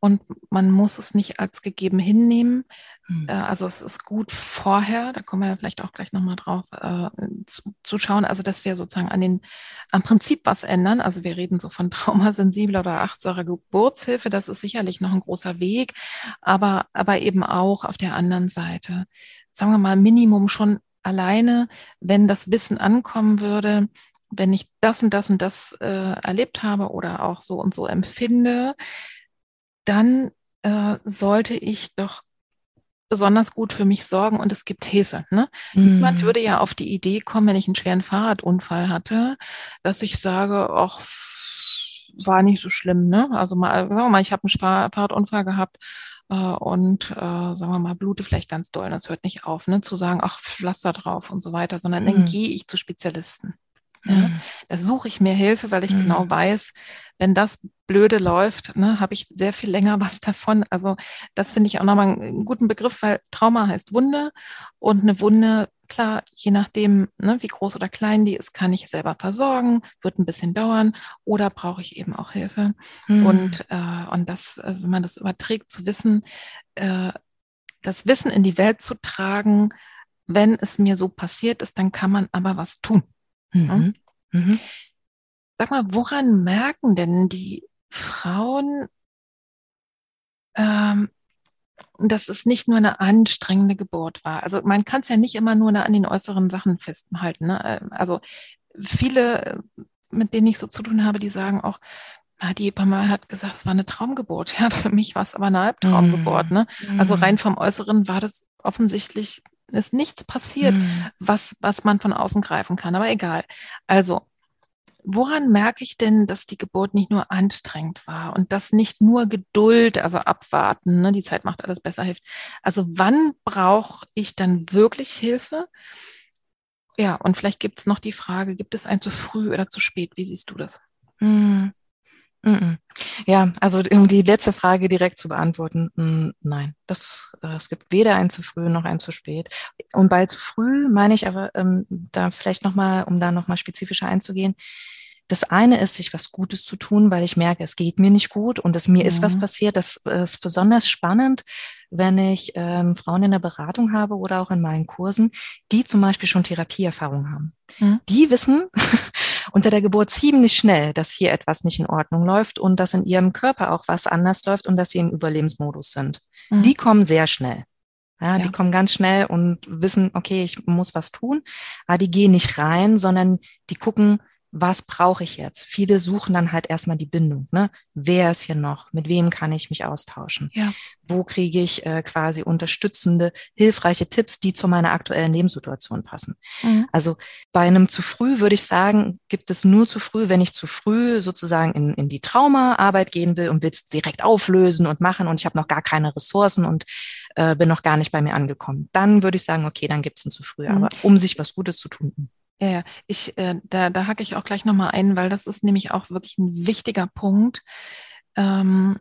A: und man muss es nicht als gegeben hinnehmen. Hm. Äh, also es ist gut vorher, da kommen wir vielleicht auch gleich nochmal drauf, äh, zu, zu, schauen, also dass wir sozusagen an den, am Prinzip was ändern. Also wir reden so von traumasensibler oder achtsamer Geburtshilfe. Das ist sicherlich noch ein großer Weg, aber, aber eben auch auf der anderen Seite, sagen wir mal, Minimum schon alleine, wenn das Wissen ankommen würde, wenn ich das und das und das äh, erlebt habe oder auch so und so empfinde, dann äh, sollte ich doch besonders gut für mich sorgen und es gibt Hilfe. Ne? Mhm. Niemand würde ja auf die Idee kommen, wenn ich einen schweren Fahrradunfall hatte, dass ich sage, ach, war nicht so schlimm. Ne? Also mal, sagen wir mal, ich habe einen Fahrradunfall gehabt und äh, sagen wir mal, blute vielleicht ganz doll, das hört nicht auf, ne? zu sagen, ach, Pflaster drauf und so weiter, sondern mhm. dann gehe ich zu Spezialisten. Ja, mhm. da suche ich mir Hilfe, weil ich mhm. genau weiß, wenn das blöde läuft, ne, habe ich sehr viel länger was davon. Also das finde ich auch nochmal einen guten Begriff, weil Trauma heißt Wunde und eine Wunde, klar, je nachdem, ne, wie groß oder klein die ist, kann ich selber versorgen, wird ein bisschen dauern oder brauche ich eben auch Hilfe. Mhm. Und, äh, und das, also wenn man das überträgt, zu wissen, äh, das Wissen in die Welt zu tragen, wenn es mir so passiert ist, dann kann man aber was tun. Mhm. Mhm. Sag mal, woran merken denn die Frauen, ähm, dass es nicht nur eine anstrengende Geburt war? Also man kann es ja nicht immer nur an den äußeren Sachen festhalten. Ne? Ähm, also viele, mit denen ich so zu tun habe, die sagen auch, ah, die Hebamme hat gesagt, es war eine Traumgeburt. Ja, für mich war es aber eine Halbtraumgeburt. Ne? Also rein mhm. vom Äußeren war das offensichtlich ist nichts passiert, mhm. was, was man von außen greifen kann. Aber egal. Also, woran merke ich denn, dass die Geburt nicht nur anstrengend war und dass nicht nur Geduld, also abwarten, ne, die Zeit macht alles besser, hilft. Also wann brauche ich dann wirklich Hilfe? Ja, und vielleicht gibt es noch die Frage, gibt es ein zu früh oder zu spät? Wie siehst du das?
B: Mhm. Ja, also um die letzte Frage direkt zu beantworten, mm, nein, das, äh, es gibt weder ein zu früh noch ein zu spät. Und bei zu früh meine ich aber, ähm, da vielleicht nochmal, um da nochmal spezifischer einzugehen, das eine ist, sich was Gutes zu tun, weil ich merke, es geht mir nicht gut und es mir mhm. ist was mhm. passiert. Das ist besonders spannend, wenn ich ähm, Frauen in der Beratung habe oder auch in meinen Kursen, die zum Beispiel schon Therapieerfahrung haben. Mhm. Die wissen unter der Geburt ziemlich schnell, dass hier etwas nicht in Ordnung läuft und dass in ihrem Körper auch was anders läuft und dass sie im Überlebensmodus sind. Mhm. Die kommen sehr schnell. Ja, ja, die kommen ganz schnell und wissen, okay, ich muss was tun, aber die gehen nicht rein, sondern die gucken, was brauche ich jetzt? Viele suchen dann halt erstmal die Bindung. Ne? Wer ist hier noch? Mit wem kann ich mich austauschen? Ja. Wo kriege ich äh, quasi unterstützende, hilfreiche Tipps, die zu meiner aktuellen Lebenssituation passen? Mhm. Also bei einem zu früh würde ich sagen, gibt es nur zu früh, wenn ich zu früh sozusagen in, in die Traumaarbeit gehen will und will es direkt auflösen und machen und ich habe noch gar keine Ressourcen und äh, bin noch gar nicht bei mir angekommen. Dann würde ich sagen, okay, dann gibt es ein zu früh. Mhm. Aber um sich was Gutes zu tun,
A: ja, ja. ich, äh, da, da hacke ich auch gleich nochmal ein, weil das ist nämlich auch wirklich ein wichtiger Punkt. Ähm,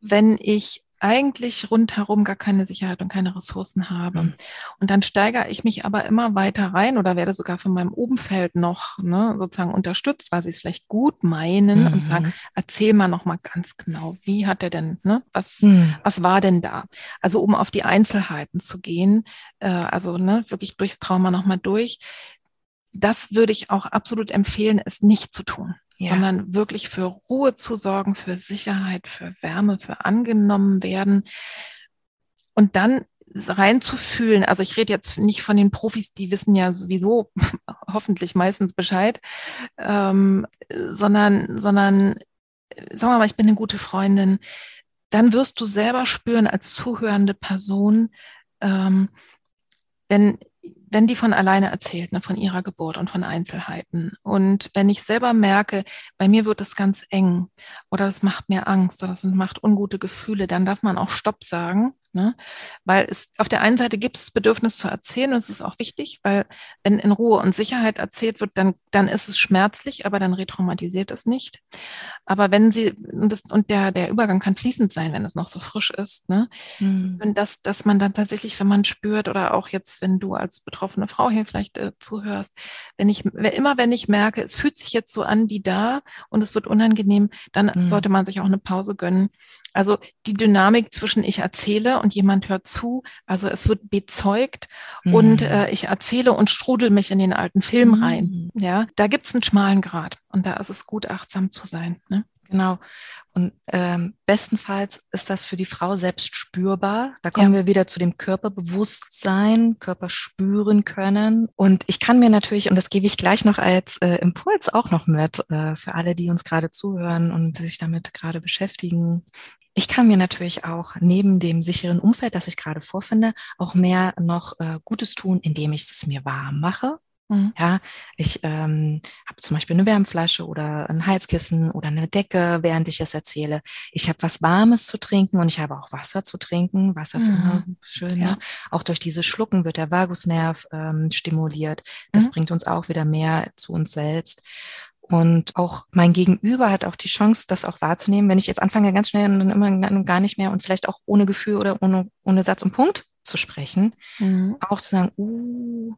A: wenn ich eigentlich rundherum gar keine Sicherheit und keine Ressourcen habe. Mhm. Und dann steigere ich mich aber immer weiter rein oder werde sogar von meinem Umfeld noch ne, sozusagen unterstützt, weil sie es vielleicht gut meinen mhm. und sagen, erzähl mal noch mal ganz genau, wie hat er denn, ne, was, mhm. was war denn da? Also um auf die Einzelheiten zu gehen, äh, also ne, wirklich durchs Trauma noch mal durch, das würde ich auch absolut empfehlen, es nicht zu tun, ja. sondern wirklich für Ruhe zu sorgen, für Sicherheit, für Wärme, für angenommen werden und dann reinzufühlen. Also ich rede jetzt nicht von den Profis, die wissen ja sowieso hoffentlich meistens Bescheid, ähm, sondern, sondern sagen wir mal, ich bin eine gute Freundin. Dann wirst du selber spüren als zuhörende Person, ähm, wenn wenn die von alleine erzählt, ne, von ihrer Geburt und von Einzelheiten. Und wenn ich selber merke, bei mir wird es ganz eng oder das macht mir Angst oder das macht ungute Gefühle, dann darf man auch Stopp sagen Ne? Weil es auf der einen Seite gibt es Bedürfnis zu erzählen, und es ist auch wichtig, weil wenn in Ruhe und Sicherheit erzählt wird, dann, dann ist es schmerzlich, aber dann retraumatisiert es nicht. Aber wenn sie, und, das, und der, der Übergang kann fließend sein, wenn es noch so frisch ist, ne? Mhm. Und das, dass man dann tatsächlich, wenn man spürt, oder auch jetzt, wenn du als betroffene Frau hier vielleicht äh, zuhörst, wenn ich, immer wenn ich merke, es fühlt sich jetzt so an wie da und es wird unangenehm, dann mhm. sollte man sich auch eine Pause gönnen. Also die Dynamik zwischen ich erzähle und jemand hört zu. Also es wird bezeugt mhm. und äh, ich erzähle und strudel mich in den alten Film mhm. rein. Ja, da gibt's einen schmalen Grad und da ist es gut, achtsam zu sein. Ne?
B: Genau. Und ähm, bestenfalls ist das für die Frau selbst spürbar. Da kommen ja. wir wieder zu dem Körperbewusstsein, Körper spüren können. Und ich kann mir natürlich, und das gebe ich gleich noch als äh, Impuls auch noch mit, äh, für alle, die uns gerade zuhören und sich damit gerade beschäftigen. Ich kann mir natürlich auch neben dem sicheren Umfeld, das ich gerade vorfinde, auch mehr noch äh, Gutes tun, indem ich es mir warm mache. Mhm. Ja, ich ähm, habe zum Beispiel eine Wärmflasche oder ein Heizkissen oder eine Decke, während ich es erzähle. Ich habe was Warmes zu trinken und ich habe auch Wasser zu trinken. Wasser ist mhm. immer schön. Ja. Ne? Auch durch dieses Schlucken wird der Vagusnerv ähm, stimuliert. Das mhm. bringt uns auch wieder mehr zu uns selbst. Und auch mein Gegenüber hat auch die Chance, das auch wahrzunehmen. Wenn ich jetzt anfange, ganz schnell und dann immer gar nicht mehr und vielleicht auch ohne Gefühl oder ohne, ohne Satz und Punkt zu sprechen, mhm. auch zu sagen, uh,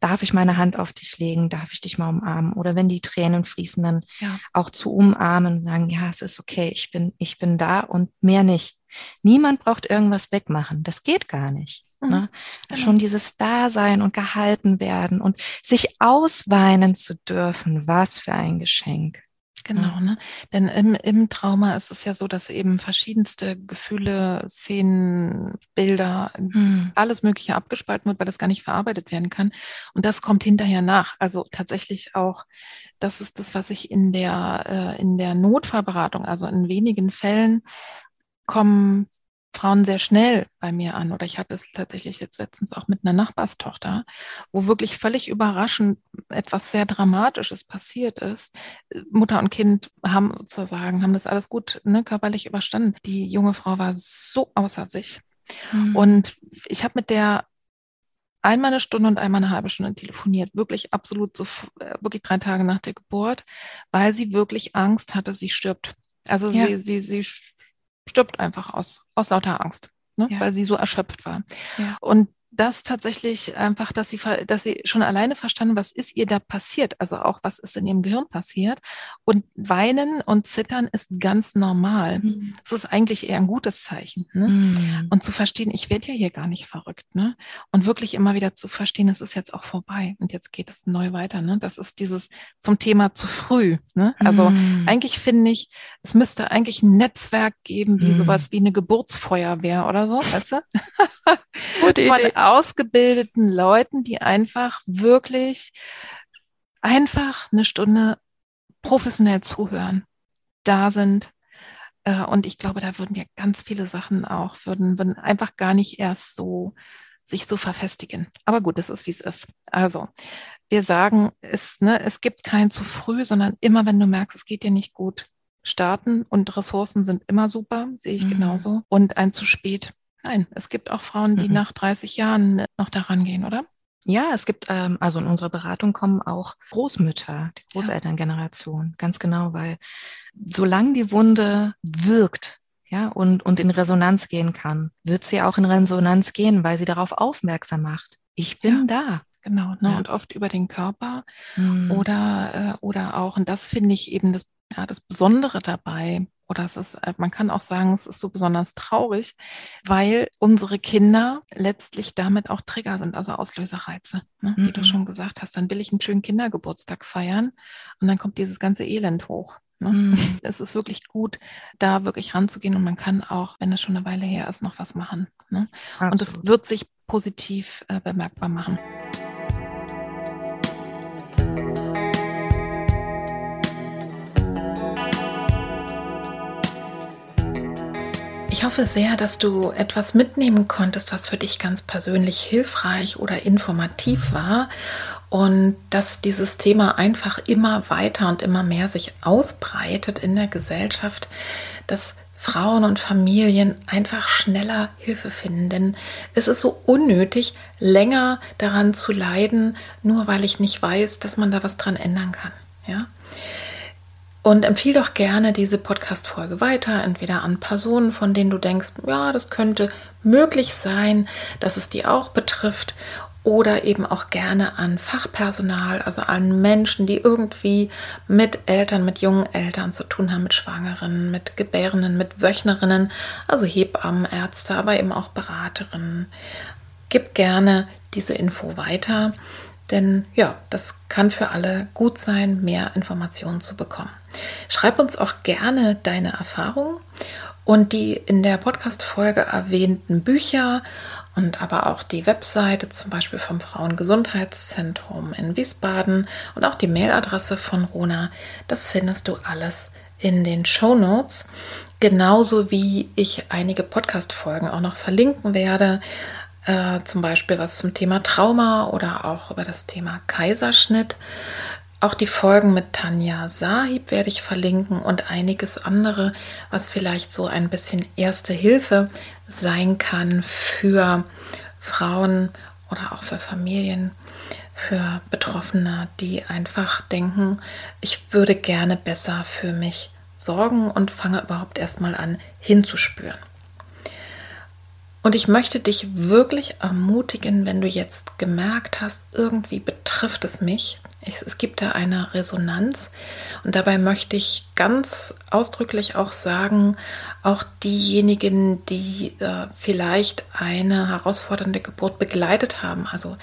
B: darf ich meine Hand auf dich legen, darf ich dich mal umarmen? Oder wenn die Tränen fließen, dann ja. auch zu umarmen und sagen, ja, es ist okay, ich bin, ich bin da und mehr nicht. Niemand braucht irgendwas wegmachen. Das geht gar nicht. Mhm. Ne? Genau. Schon dieses Dasein und gehalten werden und sich ausweinen zu dürfen, was für ein Geschenk.
A: Genau, ne? Denn im, im Trauma ist es ja so, dass eben verschiedenste Gefühle, Szenen, Bilder, hm. alles Mögliche abgespalten wird, weil das gar nicht verarbeitet werden kann. Und das kommt hinterher nach. Also tatsächlich auch, das ist das, was ich in der, äh, in der Notfallberatung, also in wenigen Fällen kommen Frauen sehr schnell bei mir an. Oder ich hatte es tatsächlich jetzt letztens auch mit einer Nachbarstochter, wo wirklich völlig überraschend etwas sehr Dramatisches passiert ist. Mutter und Kind haben sozusagen, haben das alles gut ne, körperlich überstanden. Die junge Frau war so außer sich. Mhm. Und ich habe mit der einmal eine Stunde und einmal eine halbe Stunde telefoniert, wirklich absolut so, äh, wirklich drei Tage nach der Geburt, weil sie wirklich Angst hatte, sie stirbt. Also ja. sie, sie, sie stirbt einfach aus, aus lauter Angst, ne? Ja. weil sie so erschöpft war. Ja. Und das tatsächlich einfach, dass sie, dass sie schon alleine verstanden, was ist ihr da passiert, also auch was ist in ihrem Gehirn passiert. Und weinen und zittern ist ganz normal. Mhm. Das ist eigentlich eher ein gutes Zeichen. Ne? Mhm. Und zu verstehen, ich werde ja hier gar nicht verrückt. Ne? Und wirklich immer wieder zu verstehen, es ist jetzt auch vorbei und jetzt geht es neu weiter. Ne? Das ist dieses zum Thema zu früh. Ne? Also mhm. eigentlich finde ich, es müsste eigentlich ein Netzwerk geben, wie mhm. sowas wie eine Geburtsfeuerwehr oder so, weißt du? Gute Idee ausgebildeten Leuten, die einfach wirklich einfach eine Stunde professionell zuhören, da sind. Äh, und ich glaube, da würden wir ganz viele Sachen auch, würden, würden einfach gar nicht erst so sich so verfestigen. Aber gut, das ist, wie es ist. Also, wir sagen, es, ne, es gibt kein zu früh, sondern immer, wenn du merkst, es geht dir nicht gut, starten und Ressourcen sind immer super, sehe ich mhm. genauso. Und ein zu spät Nein, es gibt auch Frauen, die mhm. nach 30 Jahren noch daran gehen, oder?
B: Ja, es gibt, ähm, also in unserer Beratung kommen auch Großmütter, die Großelterngeneration, ganz genau, weil solange die Wunde wirkt, ja, und, und in Resonanz gehen kann, wird sie auch in Resonanz gehen, weil sie darauf aufmerksam macht. Ich bin ja. da.
A: Genau, ne? Ja. und oft über den Körper mhm. oder, äh, oder auch, und das finde ich eben das, ja, das Besondere dabei, oder es ist, äh, man kann auch sagen, es ist so besonders traurig, weil unsere Kinder letztlich damit auch Trigger sind, also Auslöserreize. Ne? Mhm. Wie du mhm. schon gesagt hast, dann will ich einen schönen Kindergeburtstag feiern und dann kommt dieses ganze Elend hoch. Ne? Mhm. Es ist wirklich gut, da wirklich ranzugehen und man kann auch, wenn es schon eine Weile her ist, noch was machen. Ne? Und es wird sich positiv äh, bemerkbar machen. Ich hoffe sehr, dass du etwas mitnehmen konntest, was für dich ganz persönlich hilfreich oder informativ war und dass dieses Thema einfach immer weiter und immer mehr sich ausbreitet in der Gesellschaft, dass Frauen und Familien einfach schneller Hilfe finden. Denn es ist so unnötig, länger daran zu leiden, nur weil ich nicht weiß, dass man da was dran ändern kann. Ja? Und empfiehl doch gerne diese Podcast-Folge weiter, entweder an Personen, von denen du denkst, ja, das könnte möglich sein, dass es die auch betrifft, oder eben auch gerne an Fachpersonal, also an Menschen, die irgendwie mit Eltern, mit jungen Eltern zu tun haben, mit Schwangeren, mit Gebärenden, mit Wöchnerinnen, also Hebammen, Ärzte, aber eben auch Beraterinnen. Gib gerne diese Info weiter Denn ja, das kann für alle gut sein, mehr Informationen zu bekommen. Schreib uns auch gerne deine Erfahrungen und die in der Podcast-Folge erwähnten Bücher und aber auch die Webseite zum Beispiel vom Frauengesundheitszentrum in Wiesbaden und auch die Mailadresse von Rona, das findest du alles in den Show Notes. Genauso wie ich einige Podcast-Folgen auch noch verlinken werde, äh, zum Beispiel was zum Thema Trauma oder auch über das Thema Kaiserschnitt. Auch die Folgen mit Tanja Sahib werde ich verlinken und einiges andere, was vielleicht so ein bisschen erste Hilfe sein kann für Frauen oder auch für Familien, für Betroffene, die einfach denken, ich würde gerne besser für mich sorgen und fange überhaupt erstmal an hinzuspüren. Und ich möchte dich wirklich ermutigen, wenn du jetzt gemerkt hast, irgendwie betrifft es mich. Ich, es gibt da eine Resonanz. Und dabei möchte ich ganz ausdrücklich auch sagen, auch diejenigen, die äh, vielleicht eine herausfordernde Geburt begleitet haben, also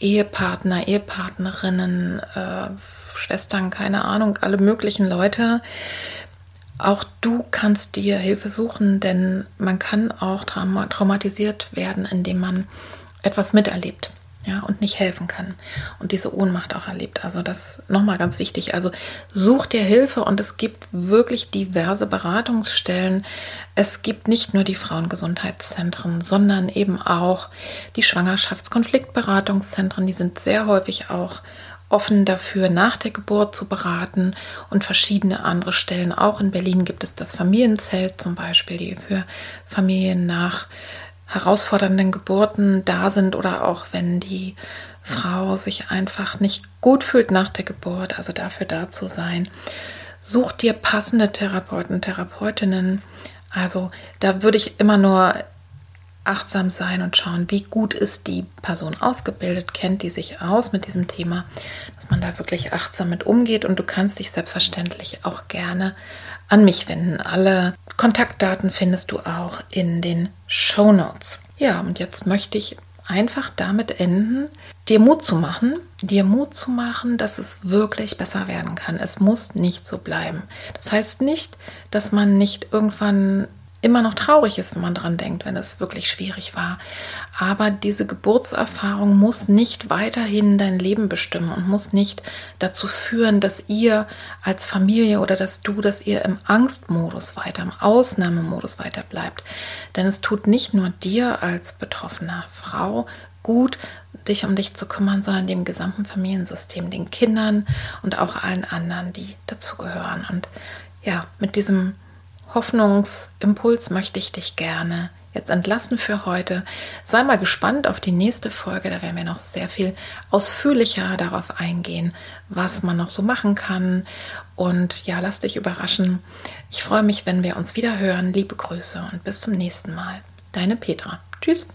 A: Ehepartner, Ehepartnerinnen, äh, Schwestern, keine Ahnung, alle möglichen Leute, auch du kannst dir Hilfe suchen, denn man kann auch traumatisiert werden, indem man etwas miterlebt. Ja, und nicht helfen kann und diese Ohnmacht auch erlebt. Also das nochmal ganz wichtig. Also such dir Hilfe und es gibt wirklich diverse Beratungsstellen. Es gibt nicht nur die Frauengesundheitszentren, sondern eben auch die Schwangerschaftskonfliktberatungszentren. Die sind sehr häufig auch offen dafür, nach der Geburt zu beraten und verschiedene andere Stellen. Auch in Berlin gibt es das Familienzelt zum Beispiel, die für Familien nach herausfordernden Geburten da sind oder auch wenn die Frau sich einfach nicht gut fühlt nach der Geburt, also dafür da zu sein. Such dir passende Therapeuten, Therapeutinnen. Also da würde ich immer nur achtsam sein und schauen, wie gut ist die Person ausgebildet, kennt die sich aus mit diesem Thema, dass man da wirklich achtsam mit umgeht und du kannst dich selbstverständlich auch gerne an mich wenden. Alle Kontaktdaten findest du auch in den Show Notes. Ja, und jetzt möchte ich einfach damit enden, dir Mut zu machen, dir Mut zu machen, dass es wirklich besser werden kann. Es muss nicht so bleiben. Das heißt nicht, dass man nicht irgendwann immer noch traurig ist, wenn man dran denkt, wenn es wirklich schwierig war. Aber diese Geburtserfahrung muss nicht weiterhin dein Leben bestimmen und muss nicht dazu führen, dass ihr als Familie oder dass du, dass ihr im Angstmodus weiter, im Ausnahmemodus weiter bleibt. Denn es tut nicht nur dir als betroffener Frau gut, dich um dich zu kümmern, sondern dem gesamten Familiensystem, den Kindern und auch allen anderen, die dazugehören. Und ja, mit diesem Hoffnungsimpuls möchte ich dich gerne jetzt entlassen für heute. Sei mal gespannt auf die nächste Folge. Da werden wir noch sehr viel ausführlicher darauf eingehen, was man noch so machen kann. Und ja, lass dich überraschen. Ich freue mich, wenn wir uns wieder hören. Liebe Grüße und bis zum nächsten Mal. Deine Petra. Tschüss.